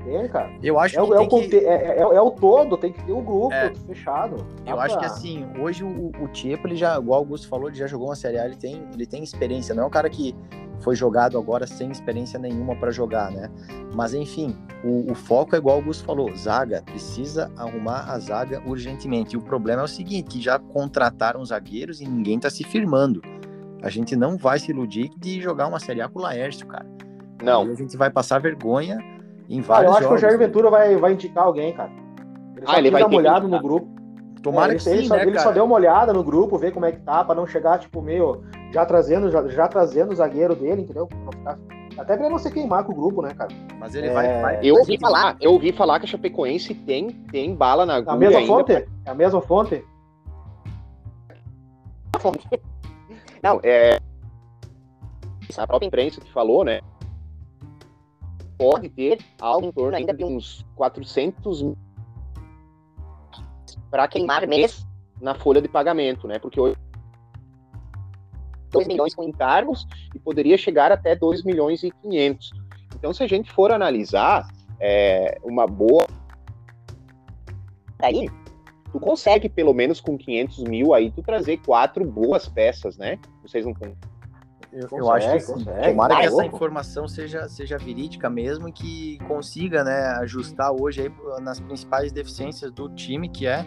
Entende, cara? Eu acho É, que o- é, tem o que... conte- é, é- é o todo, tem que ter o grupo É. fechado. Eu Dá acho que pra- assim, hoje o, o Tiepo, ele já, igual o Augusto falou, ele já jogou uma Série A, ele tem, ele tem experiência, não é um cara que foi jogado agora sem experiência nenhuma para jogar, né? Mas enfim, o, o foco é igual o Augusto falou, zaga, precisa arrumar a zaga urgentemente. E o problema é o seguinte, que já contrataram zagueiros e ninguém tá se firmando. A gente não vai se iludir de jogar uma Série A com o Laércio, cara. Não, Aí a gente vai passar vergonha em Cara, vários eu acho que o jogos. Jair né? Ventura vai, vai indicar alguém, cara. Ele Ah, ele vai dar uma que olhada no grupo. Tomara É, que ele, ele sim, só, né, ele cara? só deu uma olhada no grupo, ver como é que tá, pra não chegar, tipo, meio. Já trazendo, já, já trazendo o zagueiro dele, entendeu? Pra até pra não se queimar com o grupo, né, cara? Mas ele É, vai, vai... eu ouvi falar, eu ouvi falar que a Chapecoense tem, tem bala na A agulha mesma ainda fonte? É a mesma fonte? Não, é. A própria imprensa que falou, né? Pode ter algo em torno ainda de uns 400 mil para queimar mês na folha de pagamento, né? Porque hoje 2 milhões com encargos e poderia chegar até 2 milhões e 500. Então, se a gente for analisar é, uma boa aí, tu consegue pelo menos com 500 mil aí tu trazer quatro boas peças, né? Vocês não con- Eu, eu Consegue, acho que sim. consegue. Tomara que Tá essa informação seja, seja verídica mesmo e que consiga, né, ajustar hoje aí nas principais deficiências do time, que é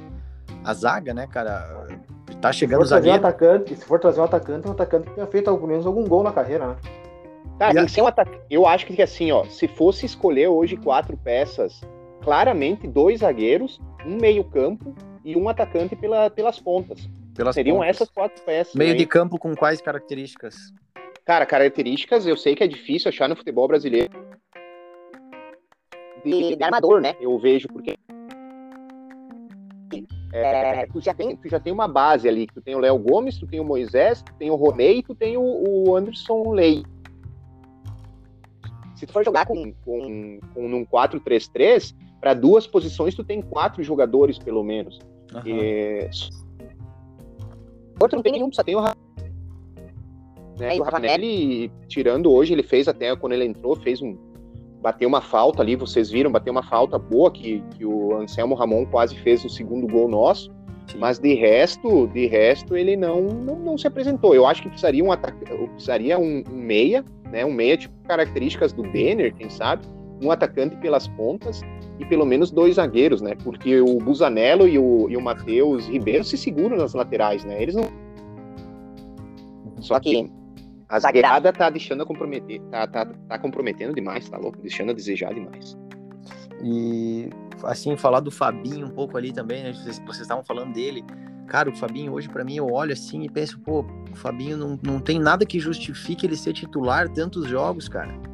a zaga, né, cara? Tá Se chegando for o trazer um zagueiro. atacante, se for trazer um atacante, um atacante que tenha feito pelo menos algum gol na carreira, né? Cara, E a- tem que ser um ataque. Eu acho que assim, ó, se fosse escolher hoje quatro peças, claramente dois zagueiros, um meio-campo e um atacante pela, pelas pontas. Pelas Seriam pontas. essas quatro peças. Meio aí. de campo com quais características? Cara, características eu sei que é difícil achar no futebol brasileiro. De, de armador, né? Eu vejo porque. É, tu, já tem, tu já tem uma base ali. Tu tem o Léo Gomes, tu tem o Moisés, tu tem o Roney, tu tem o, o Anderson Lei. Se tu for jogar com, com, com um 4-3-3, para duas posições tu tem quatro jogadores pelo menos. Aham. É... Outro não tem nenhum, só tem o Ra- né? E o Ravanelli, tirando hoje, ele fez até quando ele entrou, fez um, bateu uma falta ali, vocês viram, bateu uma falta boa que, que o Anselmo Ramon quase fez o segundo gol nosso. Sim. Mas de resto, de resto, ele não, não, não, se apresentou. Eu acho que precisaria um ataque, precisaria um, um, meia, né? Um meia tipo características do Denner, quem sabe, um atacante pelas pontas e pelo menos dois zagueiros, né? Porque o Busanello e o, e o Matheus Ribeiro se seguram nas laterais, né? Eles não. Só que a zagueirada tá deixando a comprometer, tá, tá, tá comprometendo demais, tá louco? Deixando a desejar demais. E assim, falar do Fabinho um pouco ali também, né? Vocês, vocês estavam falando dele. Cara, o Fabinho hoje, para mim, eu olho assim e penso, pô, o Fabinho não, não tem nada que justifique ele ser titular tantos jogos, cara.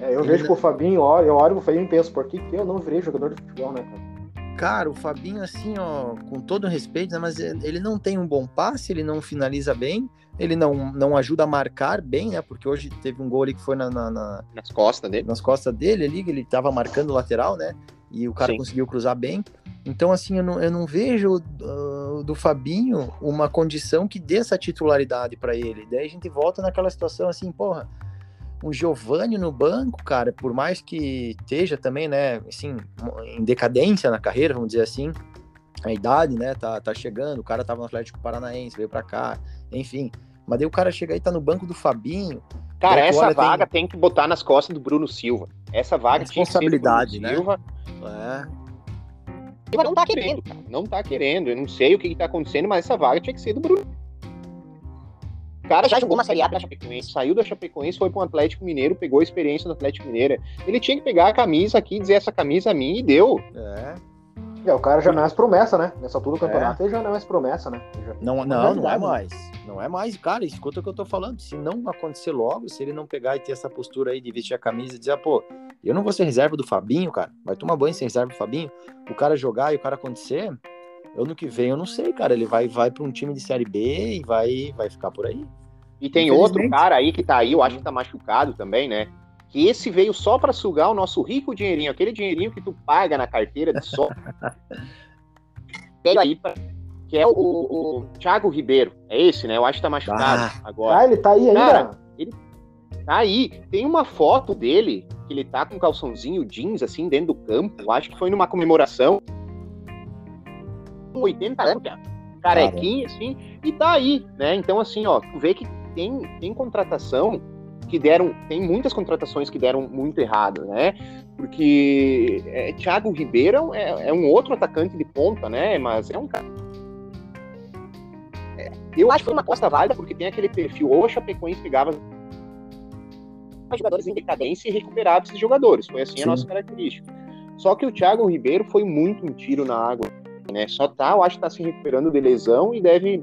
É, eu ele vejo não... que o Fabinho, eu olho o Fabinho e penso, por que, que eu não virei jogador de futebol, né, cara? Cara, o Fabinho, assim, ó, com todo respeito, né, mas ele não tem um bom passe, ele não finaliza bem, ele não, não ajuda a marcar bem, né? Porque hoje teve um gol ali que foi na, na, na nas costas dele. Nas costas dele ali, que ele tava marcando o lateral, né? E o cara Sim. conseguiu cruzar bem. Então, assim, eu não, eu não vejo uh, do Fabinho uma condição que dê essa titularidade para ele. Daí a gente volta naquela situação assim, porra, um Giovanni no banco, cara, por mais que esteja também, né, assim, em decadência na carreira, vamos dizer assim, a idade, né, tá, tá chegando, o cara tava no Atlético Paranaense, veio para cá, enfim. Mas daí o cara chega aí, tá no banco do Fabinho. Cara, essa vaga tem... tem... que botar nas costas do Bruno Silva. Essa vaga responsabilidade, tinha que ser do Bruno né? Silva. É. Silva não tá querendo, cara. Não tá querendo. Eu não sei o que, que tá acontecendo, mas essa vaga tinha que ser do Bruno. O cara já jogou uma Série A pra Chapecoense, saiu da Chapecoense, foi pro Atlético Mineiro, pegou a experiência no Atlético Mineiro. Ele tinha que pegar a camisa aqui e dizer essa camisa a mim e deu. É. É, o cara já não é mais promessa, né? Nessa altura do campeonato é. ele já não é mais promessa, né? Já... Não, não, não é mais. Não é mais, cara. Escuta o que eu tô falando. Se não acontecer logo, se ele não pegar e ter essa postura aí de vestir a camisa e dizer, ah, pô, eu não vou ser reserva do Fabinho, cara. Vai tomar banho sem reserva do Fabinho. O cara jogar e o cara acontecer, eu no que vem eu não sei, cara. Ele vai, vai para um time de Série B e vai, vai ficar por aí. E tem outro cara aí que tá aí, eu acho que tá machucado também, né? Que esse veio só para sugar o nosso rico dinheirinho, aquele dinheirinho que tu paga na carteira de só. veio aí pra... que é o, o, o, Thiago Ribeiro. É esse, né? Eu acho que tá machucado ah. agora. Ah, ele tá aí ainda? Cara, ele tá aí. Tem uma foto dele que ele tá com um calçãozinho jeans, assim, dentro do campo. Eu acho que foi numa comemoração. 80 anos, carequinho, assim, e tá aí, né? Então, assim, ó, tu vê que tem, tem contratação que deram, tem muitas contratações que deram muito errado, né? Porque é, Thiago Ribeiro é, é, um outro atacante de ponta, né? Mas é um cara. É, eu acho que foi uma aposta válida porque tem aquele perfil, ou a Chapecoense pegava jogadores em decadência e recuperava esses jogadores. Foi assim Sim. a nossa característica. Só que o Thiago Ribeiro foi muito um tiro na água, né? Só tá, eu acho que tá se recuperando de lesão e deve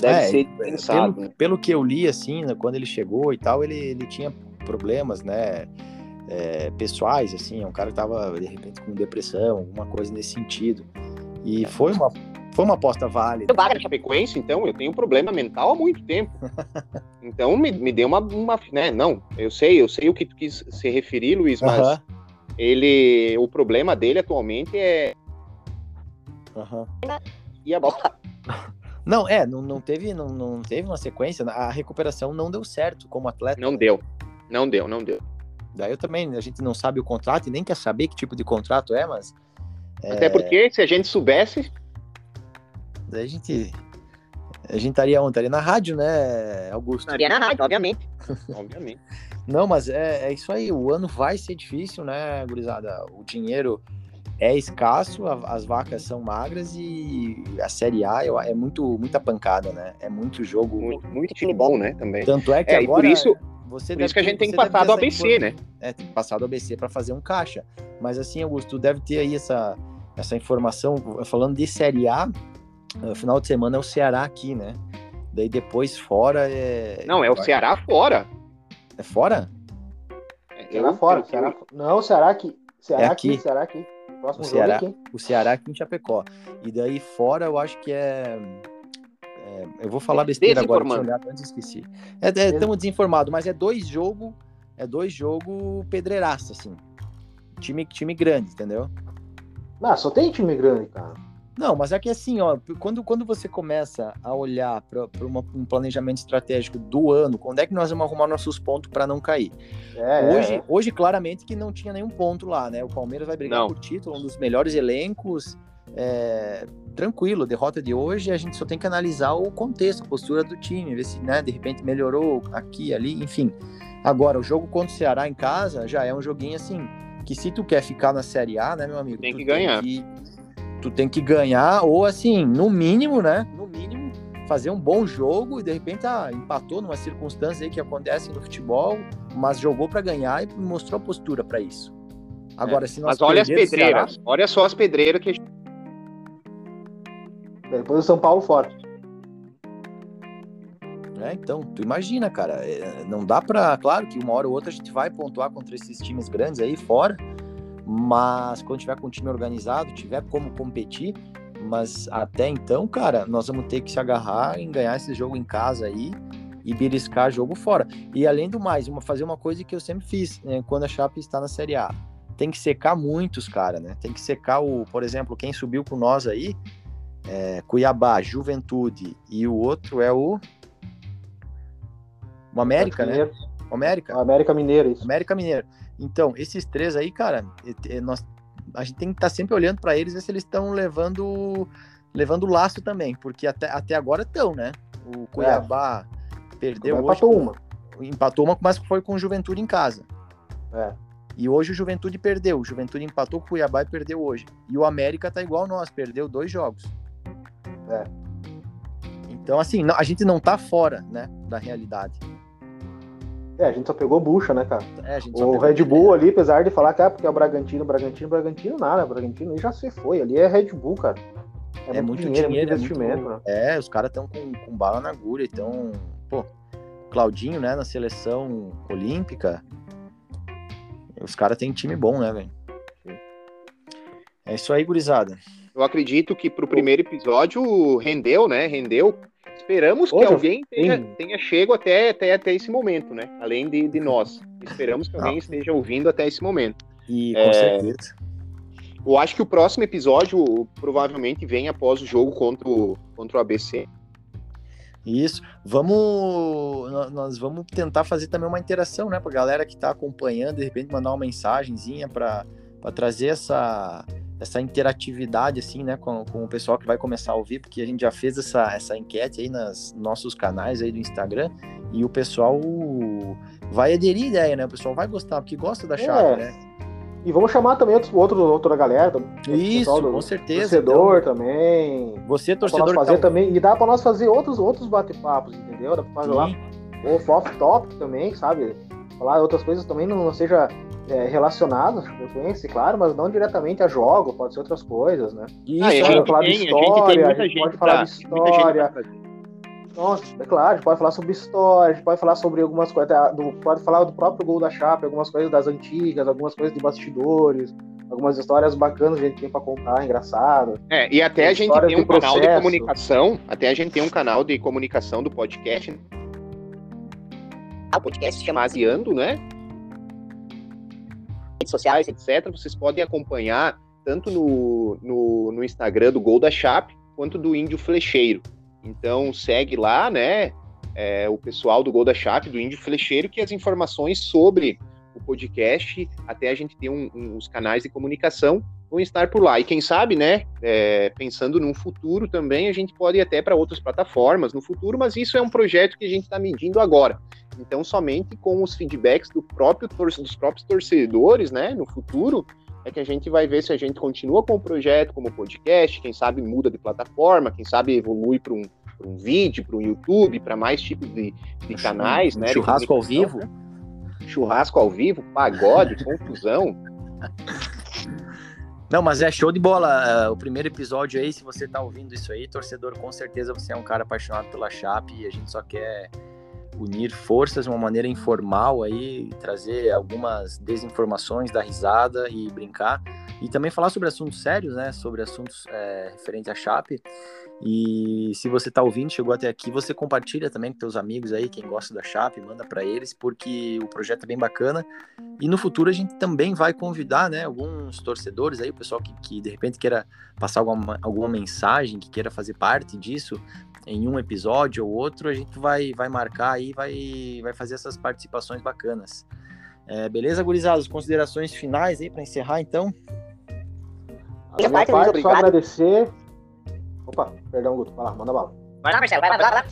deve é, ser pensado. Pelo, né? pelo, que eu li, assim, né, quando ele chegou e tal, ele, ele tinha problemas, né? É, pessoais, assim, é um cara que tava, de repente, com depressão, alguma coisa nesse sentido. E foi uma, foi uma aposta válida. Eu na Chapecoense, então, eu tenho um problema mental há muito tempo. então, me, me deu uma, uma, né, não, eu sei, eu sei o que tu quis se referir, Luiz, mas uh -huh. ele, o problema dele atualmente é... Uh -huh. E a bola Não, é, não, não, teve, não, não teve uma sequência, a recuperação não deu certo como atleta. Não deu, não deu, não deu. Daí eu também, a gente não sabe o contrato e nem quer saber que tipo de contrato é, mas. É... Até porque se a gente soubesse. Daí a gente. A gente estaria onde? Estaria na rádio, né, Augusto? Estaria na rádio, obviamente. obviamente. Não, mas é, é isso aí. O ano vai ser difícil, né, gurizada? O dinheiro é escasso, as vacas são magras e a Série A é muito, muita pancada, né? É muito jogo. Muito, muito time bom, né? Também. Tanto é que é, agora. por isso, você por isso que a gente tem passado o ABC, né? É, tem passado o ABC para fazer um caixa. Mas assim, Augusto, deve ter aí essa, essa informação. Falando de Série A, no final de semana é o Ceará aqui, né? Daí depois fora é. Não, é o Ceará fora. É fora? É, Ceará fora. Ceará... Não, Ceará aqui. Ceará é aqui. aqui. Ceará aqui. Próximo o Ceará, aqui. O Ceará aqui em Chapecó. E daí fora eu acho que é. é eu vou falar besteira agora, deixa eu olhar, antes esqueci. Estamos é, é, desinformados, mas é dois jogos. É dois jogos pedreiraça, assim. Time, time grande, entendeu? Não, só tem time grande, cara. Não, mas é que assim, ó, quando, quando você começa a olhar para um planejamento estratégico do ano, quando é que nós vamos arrumar nossos pontos para não cair? É, hoje, é. hoje, claramente, que não tinha nenhum ponto lá, né? O Palmeiras vai brigar não. por título, um dos melhores elencos. É, tranquilo, derrota de hoje, a gente só tem que analisar o contexto, a postura do time, ver se, né, de repente melhorou aqui, ali, enfim. Agora, o jogo contra o Ceará em casa já é um joguinho assim, que se tu quer ficar na Série A, né, meu amigo? Tem que ganhar. Tem que tu tem que ganhar, ou assim, no mínimo, né? No mínimo, fazer um bom jogo e de repente ah, empatou numa circunstância aí que acontece no futebol, mas jogou para ganhar e mostrou postura para isso. Agora, é. se nós Mas olha as pedreiras, Ceará... olha só as pedreiras que a gente... Depois o São Paulo forte. É, então, tu imagina, cara, é, não dá para, claro que uma hora ou outra a gente vai pontuar contra esses times grandes aí fora, mas quando tiver com o time organizado, tiver como competir, mas até então, cara, nós vamos ter que se agarrar em ganhar esse jogo em casa aí e beliscar jogo fora. E além do mais, uma, fazer uma coisa que eu sempre fiz né, quando a Chape está na Série A. Tem que secar muitos, cara, né? Tem que secar o, por exemplo, quem subiu com nós aí, é, Cuiabá, Juventude e o outro é o o América, né? O América. O América Mineiro, isso. América Mineiro. Então, esses três aí, cara, nós, a gente tem que estar tá sempre olhando para eles ver se eles estão levando levando laço também, porque até, até agora estão, né? O Cuiabá é. perdeu hoje. Empatou uma. Empatou uma, mas foi com o Juventude em casa. É. E hoje o Juventude perdeu. O Juventude empatou com o Cuiabá e perdeu hoje. E o América tá igual nós, perdeu dois jogos. É. Então, assim, a gente não tá fora, né, da realidade. É, a gente só pegou bucha, né, cara? É, o Red Bull ali, apesar de falar que é porque é o Bragantino, Bragantino, Bragantino, nada. Bragantino já se foi. Ali é Red Bull, cara. É, é muito, muito dinheiro, dinheiro, é muito investimento. É, muito... é os caras estão com, com bala na agulha. Então, pô, Claudinho, né, na seleção olímpica. Os caras têm time bom, né, velho? É isso aí, gurizada. Eu acredito que pro primeiro episódio rendeu, né? Rendeu Esperamos que alguém tenha, tenha chego até, até, até esse momento, né? Além de, de nós. Esperamos que alguém Não. esteja ouvindo até esse momento. E com é, certeza. Eu acho que o próximo episódio provavelmente vem após o jogo contra o, contra o ABC. Isso. Vamos. Nós vamos tentar fazer também uma interação, né? Pra galera que está acompanhando, de repente mandar uma mensagenzinha para trazer essa essa interatividade assim, né, com, com o pessoal que vai começar a ouvir, porque a gente já fez essa, essa enquete aí nos nossos canais aí do Instagram e o pessoal vai aderir à ideia, né? O pessoal vai gostar, porque gosta da chave, é. né? E vamos chamar também outro, outro, outra galera. Isso, do, com certeza. Torcedor então, também. Você, torcedor. fazer tá... também. E dá para nós fazer outros, outros bate-papos, entendeu? Dá pra fazer Sim. lá off-topic também, sabe? Falar outras coisas também, não, não seja é, relacionados à frequência, claro, mas não diretamente a jogo, pode ser outras coisas, né? Isso, ah, a gente falar tem, de história, a gente, a gente pode falar de história. Nossa, é claro, a gente pode falar sobre história, a gente pode falar sobre algumas coisas, pode falar do próprio gol da Chapa, algumas coisas das antigas, algumas coisas de bastidores, algumas histórias bacanas que a gente tem para contar, engraçado. É, e até a gente tem um canal de comunicação, até a gente tem um canal de comunicação do podcast. O podcast se chama Asiando, né? Redes sociais, etc., vocês podem acompanhar tanto no, no, no Instagram do Gol da Chape quanto do Índio Flecheiro. Então segue lá, né? É, o pessoal do Gol da Chape, do Índio Flecheiro, que as informações sobre o podcast, até a gente ter um, um, os canais de comunicação, vão estar por lá. E quem sabe, né, é, pensando num futuro também, a gente pode ir até para outras plataformas no futuro, mas isso é um projeto que a gente está medindo agora. Então, somente com os feedbacks do próprio dos próprios torcedores, né, no futuro, é que a gente vai ver se a gente continua com o projeto como podcast, quem sabe muda de plataforma, quem sabe evolui para um, um vídeo, para um YouTube, para mais tipos de, de canais, né? Churrasco ao vivo. Né? Churrasco ao vivo, pagode, confusão. Não, mas é show de bola. É, o primeiro episódio aí, se você tá ouvindo isso aí, torcedor, com certeza você é um cara apaixonado pela Chape e a gente só quer unir forças de uma maneira informal aí, trazer algumas desinformações, dar risada e brincar. E também falar sobre assuntos sérios, né? Sobre assuntos é, referentes à Chape. E se você está ouvindo, chegou até aqui, você compartilha também com seus amigos aí, quem gosta da Chape, manda para eles, porque o projeto é bem bacana. E no futuro a gente também vai convidar, né, alguns torcedores aí, o pessoal que, que de repente queira passar alguma, alguma mensagem, que queira fazer parte disso, em um episódio ou outro, a gente vai, vai marcar aí, vai, vai fazer essas participações bacanas. É, beleza, gurizados? Considerações finais aí para encerrar, então? A minha parte, só agradecer Opa, perdão, Guto. Vai lá, manda bala. Vai lá, Marcelo, vai lá, vai lá.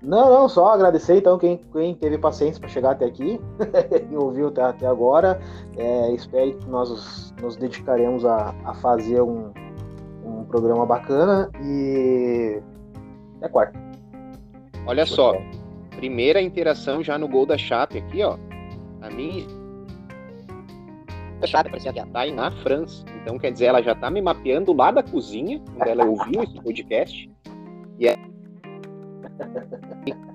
Não, não, só agradecer então quem, quem teve paciência para chegar até aqui e ouviu até, até agora. É, espero que nós nos, nos dedicaremos a, a fazer um, um programa bacana e é quarto. Olha só, primeira interação já no gol da Chape aqui, ó. A minha Chape apareceu aqui, ó. Tá aí na França. Então, quer dizer, ela já tá me mapeando lá da cozinha, onde ela ouviu esse podcast. E é...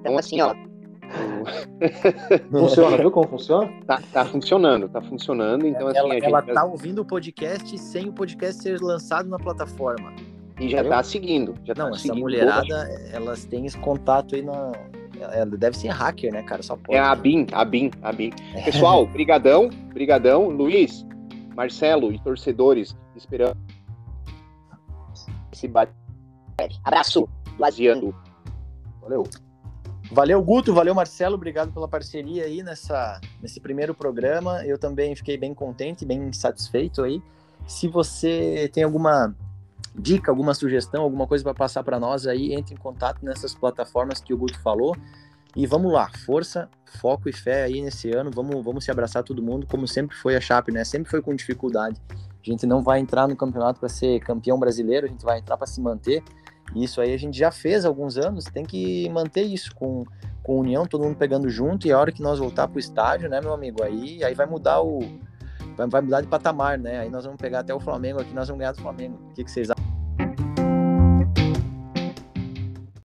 Então, assim, ó. Funciona, viu como funciona? Tá, tá funcionando, tá funcionando. Então, assim, ela, a gente... ela tá ouvindo o podcast sem o podcast ser lançado na plataforma. E já Entendeu? tá seguindo. Já Não, tá essa seguindo mulherada, elas têm esse contato aí na. Ela deve ser hacker, né, cara? Só pode. É a BIM, a BIM, a BIM. Pessoal, brigadão, brigadão. Luiz, Marcelo e torcedores, esperando esse bate. Abraço, Laziano. Valeu. Valeu, Guto, valeu, Marcelo, obrigado pela parceria aí nessa, nesse primeiro programa. Eu também fiquei bem contente, bem satisfeito aí. Se você tem alguma dica, alguma sugestão, alguma coisa para passar para nós aí, entre em contato nessas plataformas que o Guto falou. E vamos lá, força, foco e fé aí nesse ano. Vamos, vamos se abraçar todo mundo, como sempre foi a Chape, né? Sempre foi com dificuldade. A gente não vai entrar no campeonato para ser campeão brasileiro, a gente vai entrar para se manter. Isso aí a gente já fez há alguns anos, tem que manter isso com, com união, todo mundo pegando junto. E a hora que nós voltar para o estádio, né, meu amigo, aí, aí vai mudar o. Vai, vai mudar de patamar, né? Aí nós vamos pegar até o Flamengo aqui, nós vamos ganhar do Flamengo. O que, que vocês acham?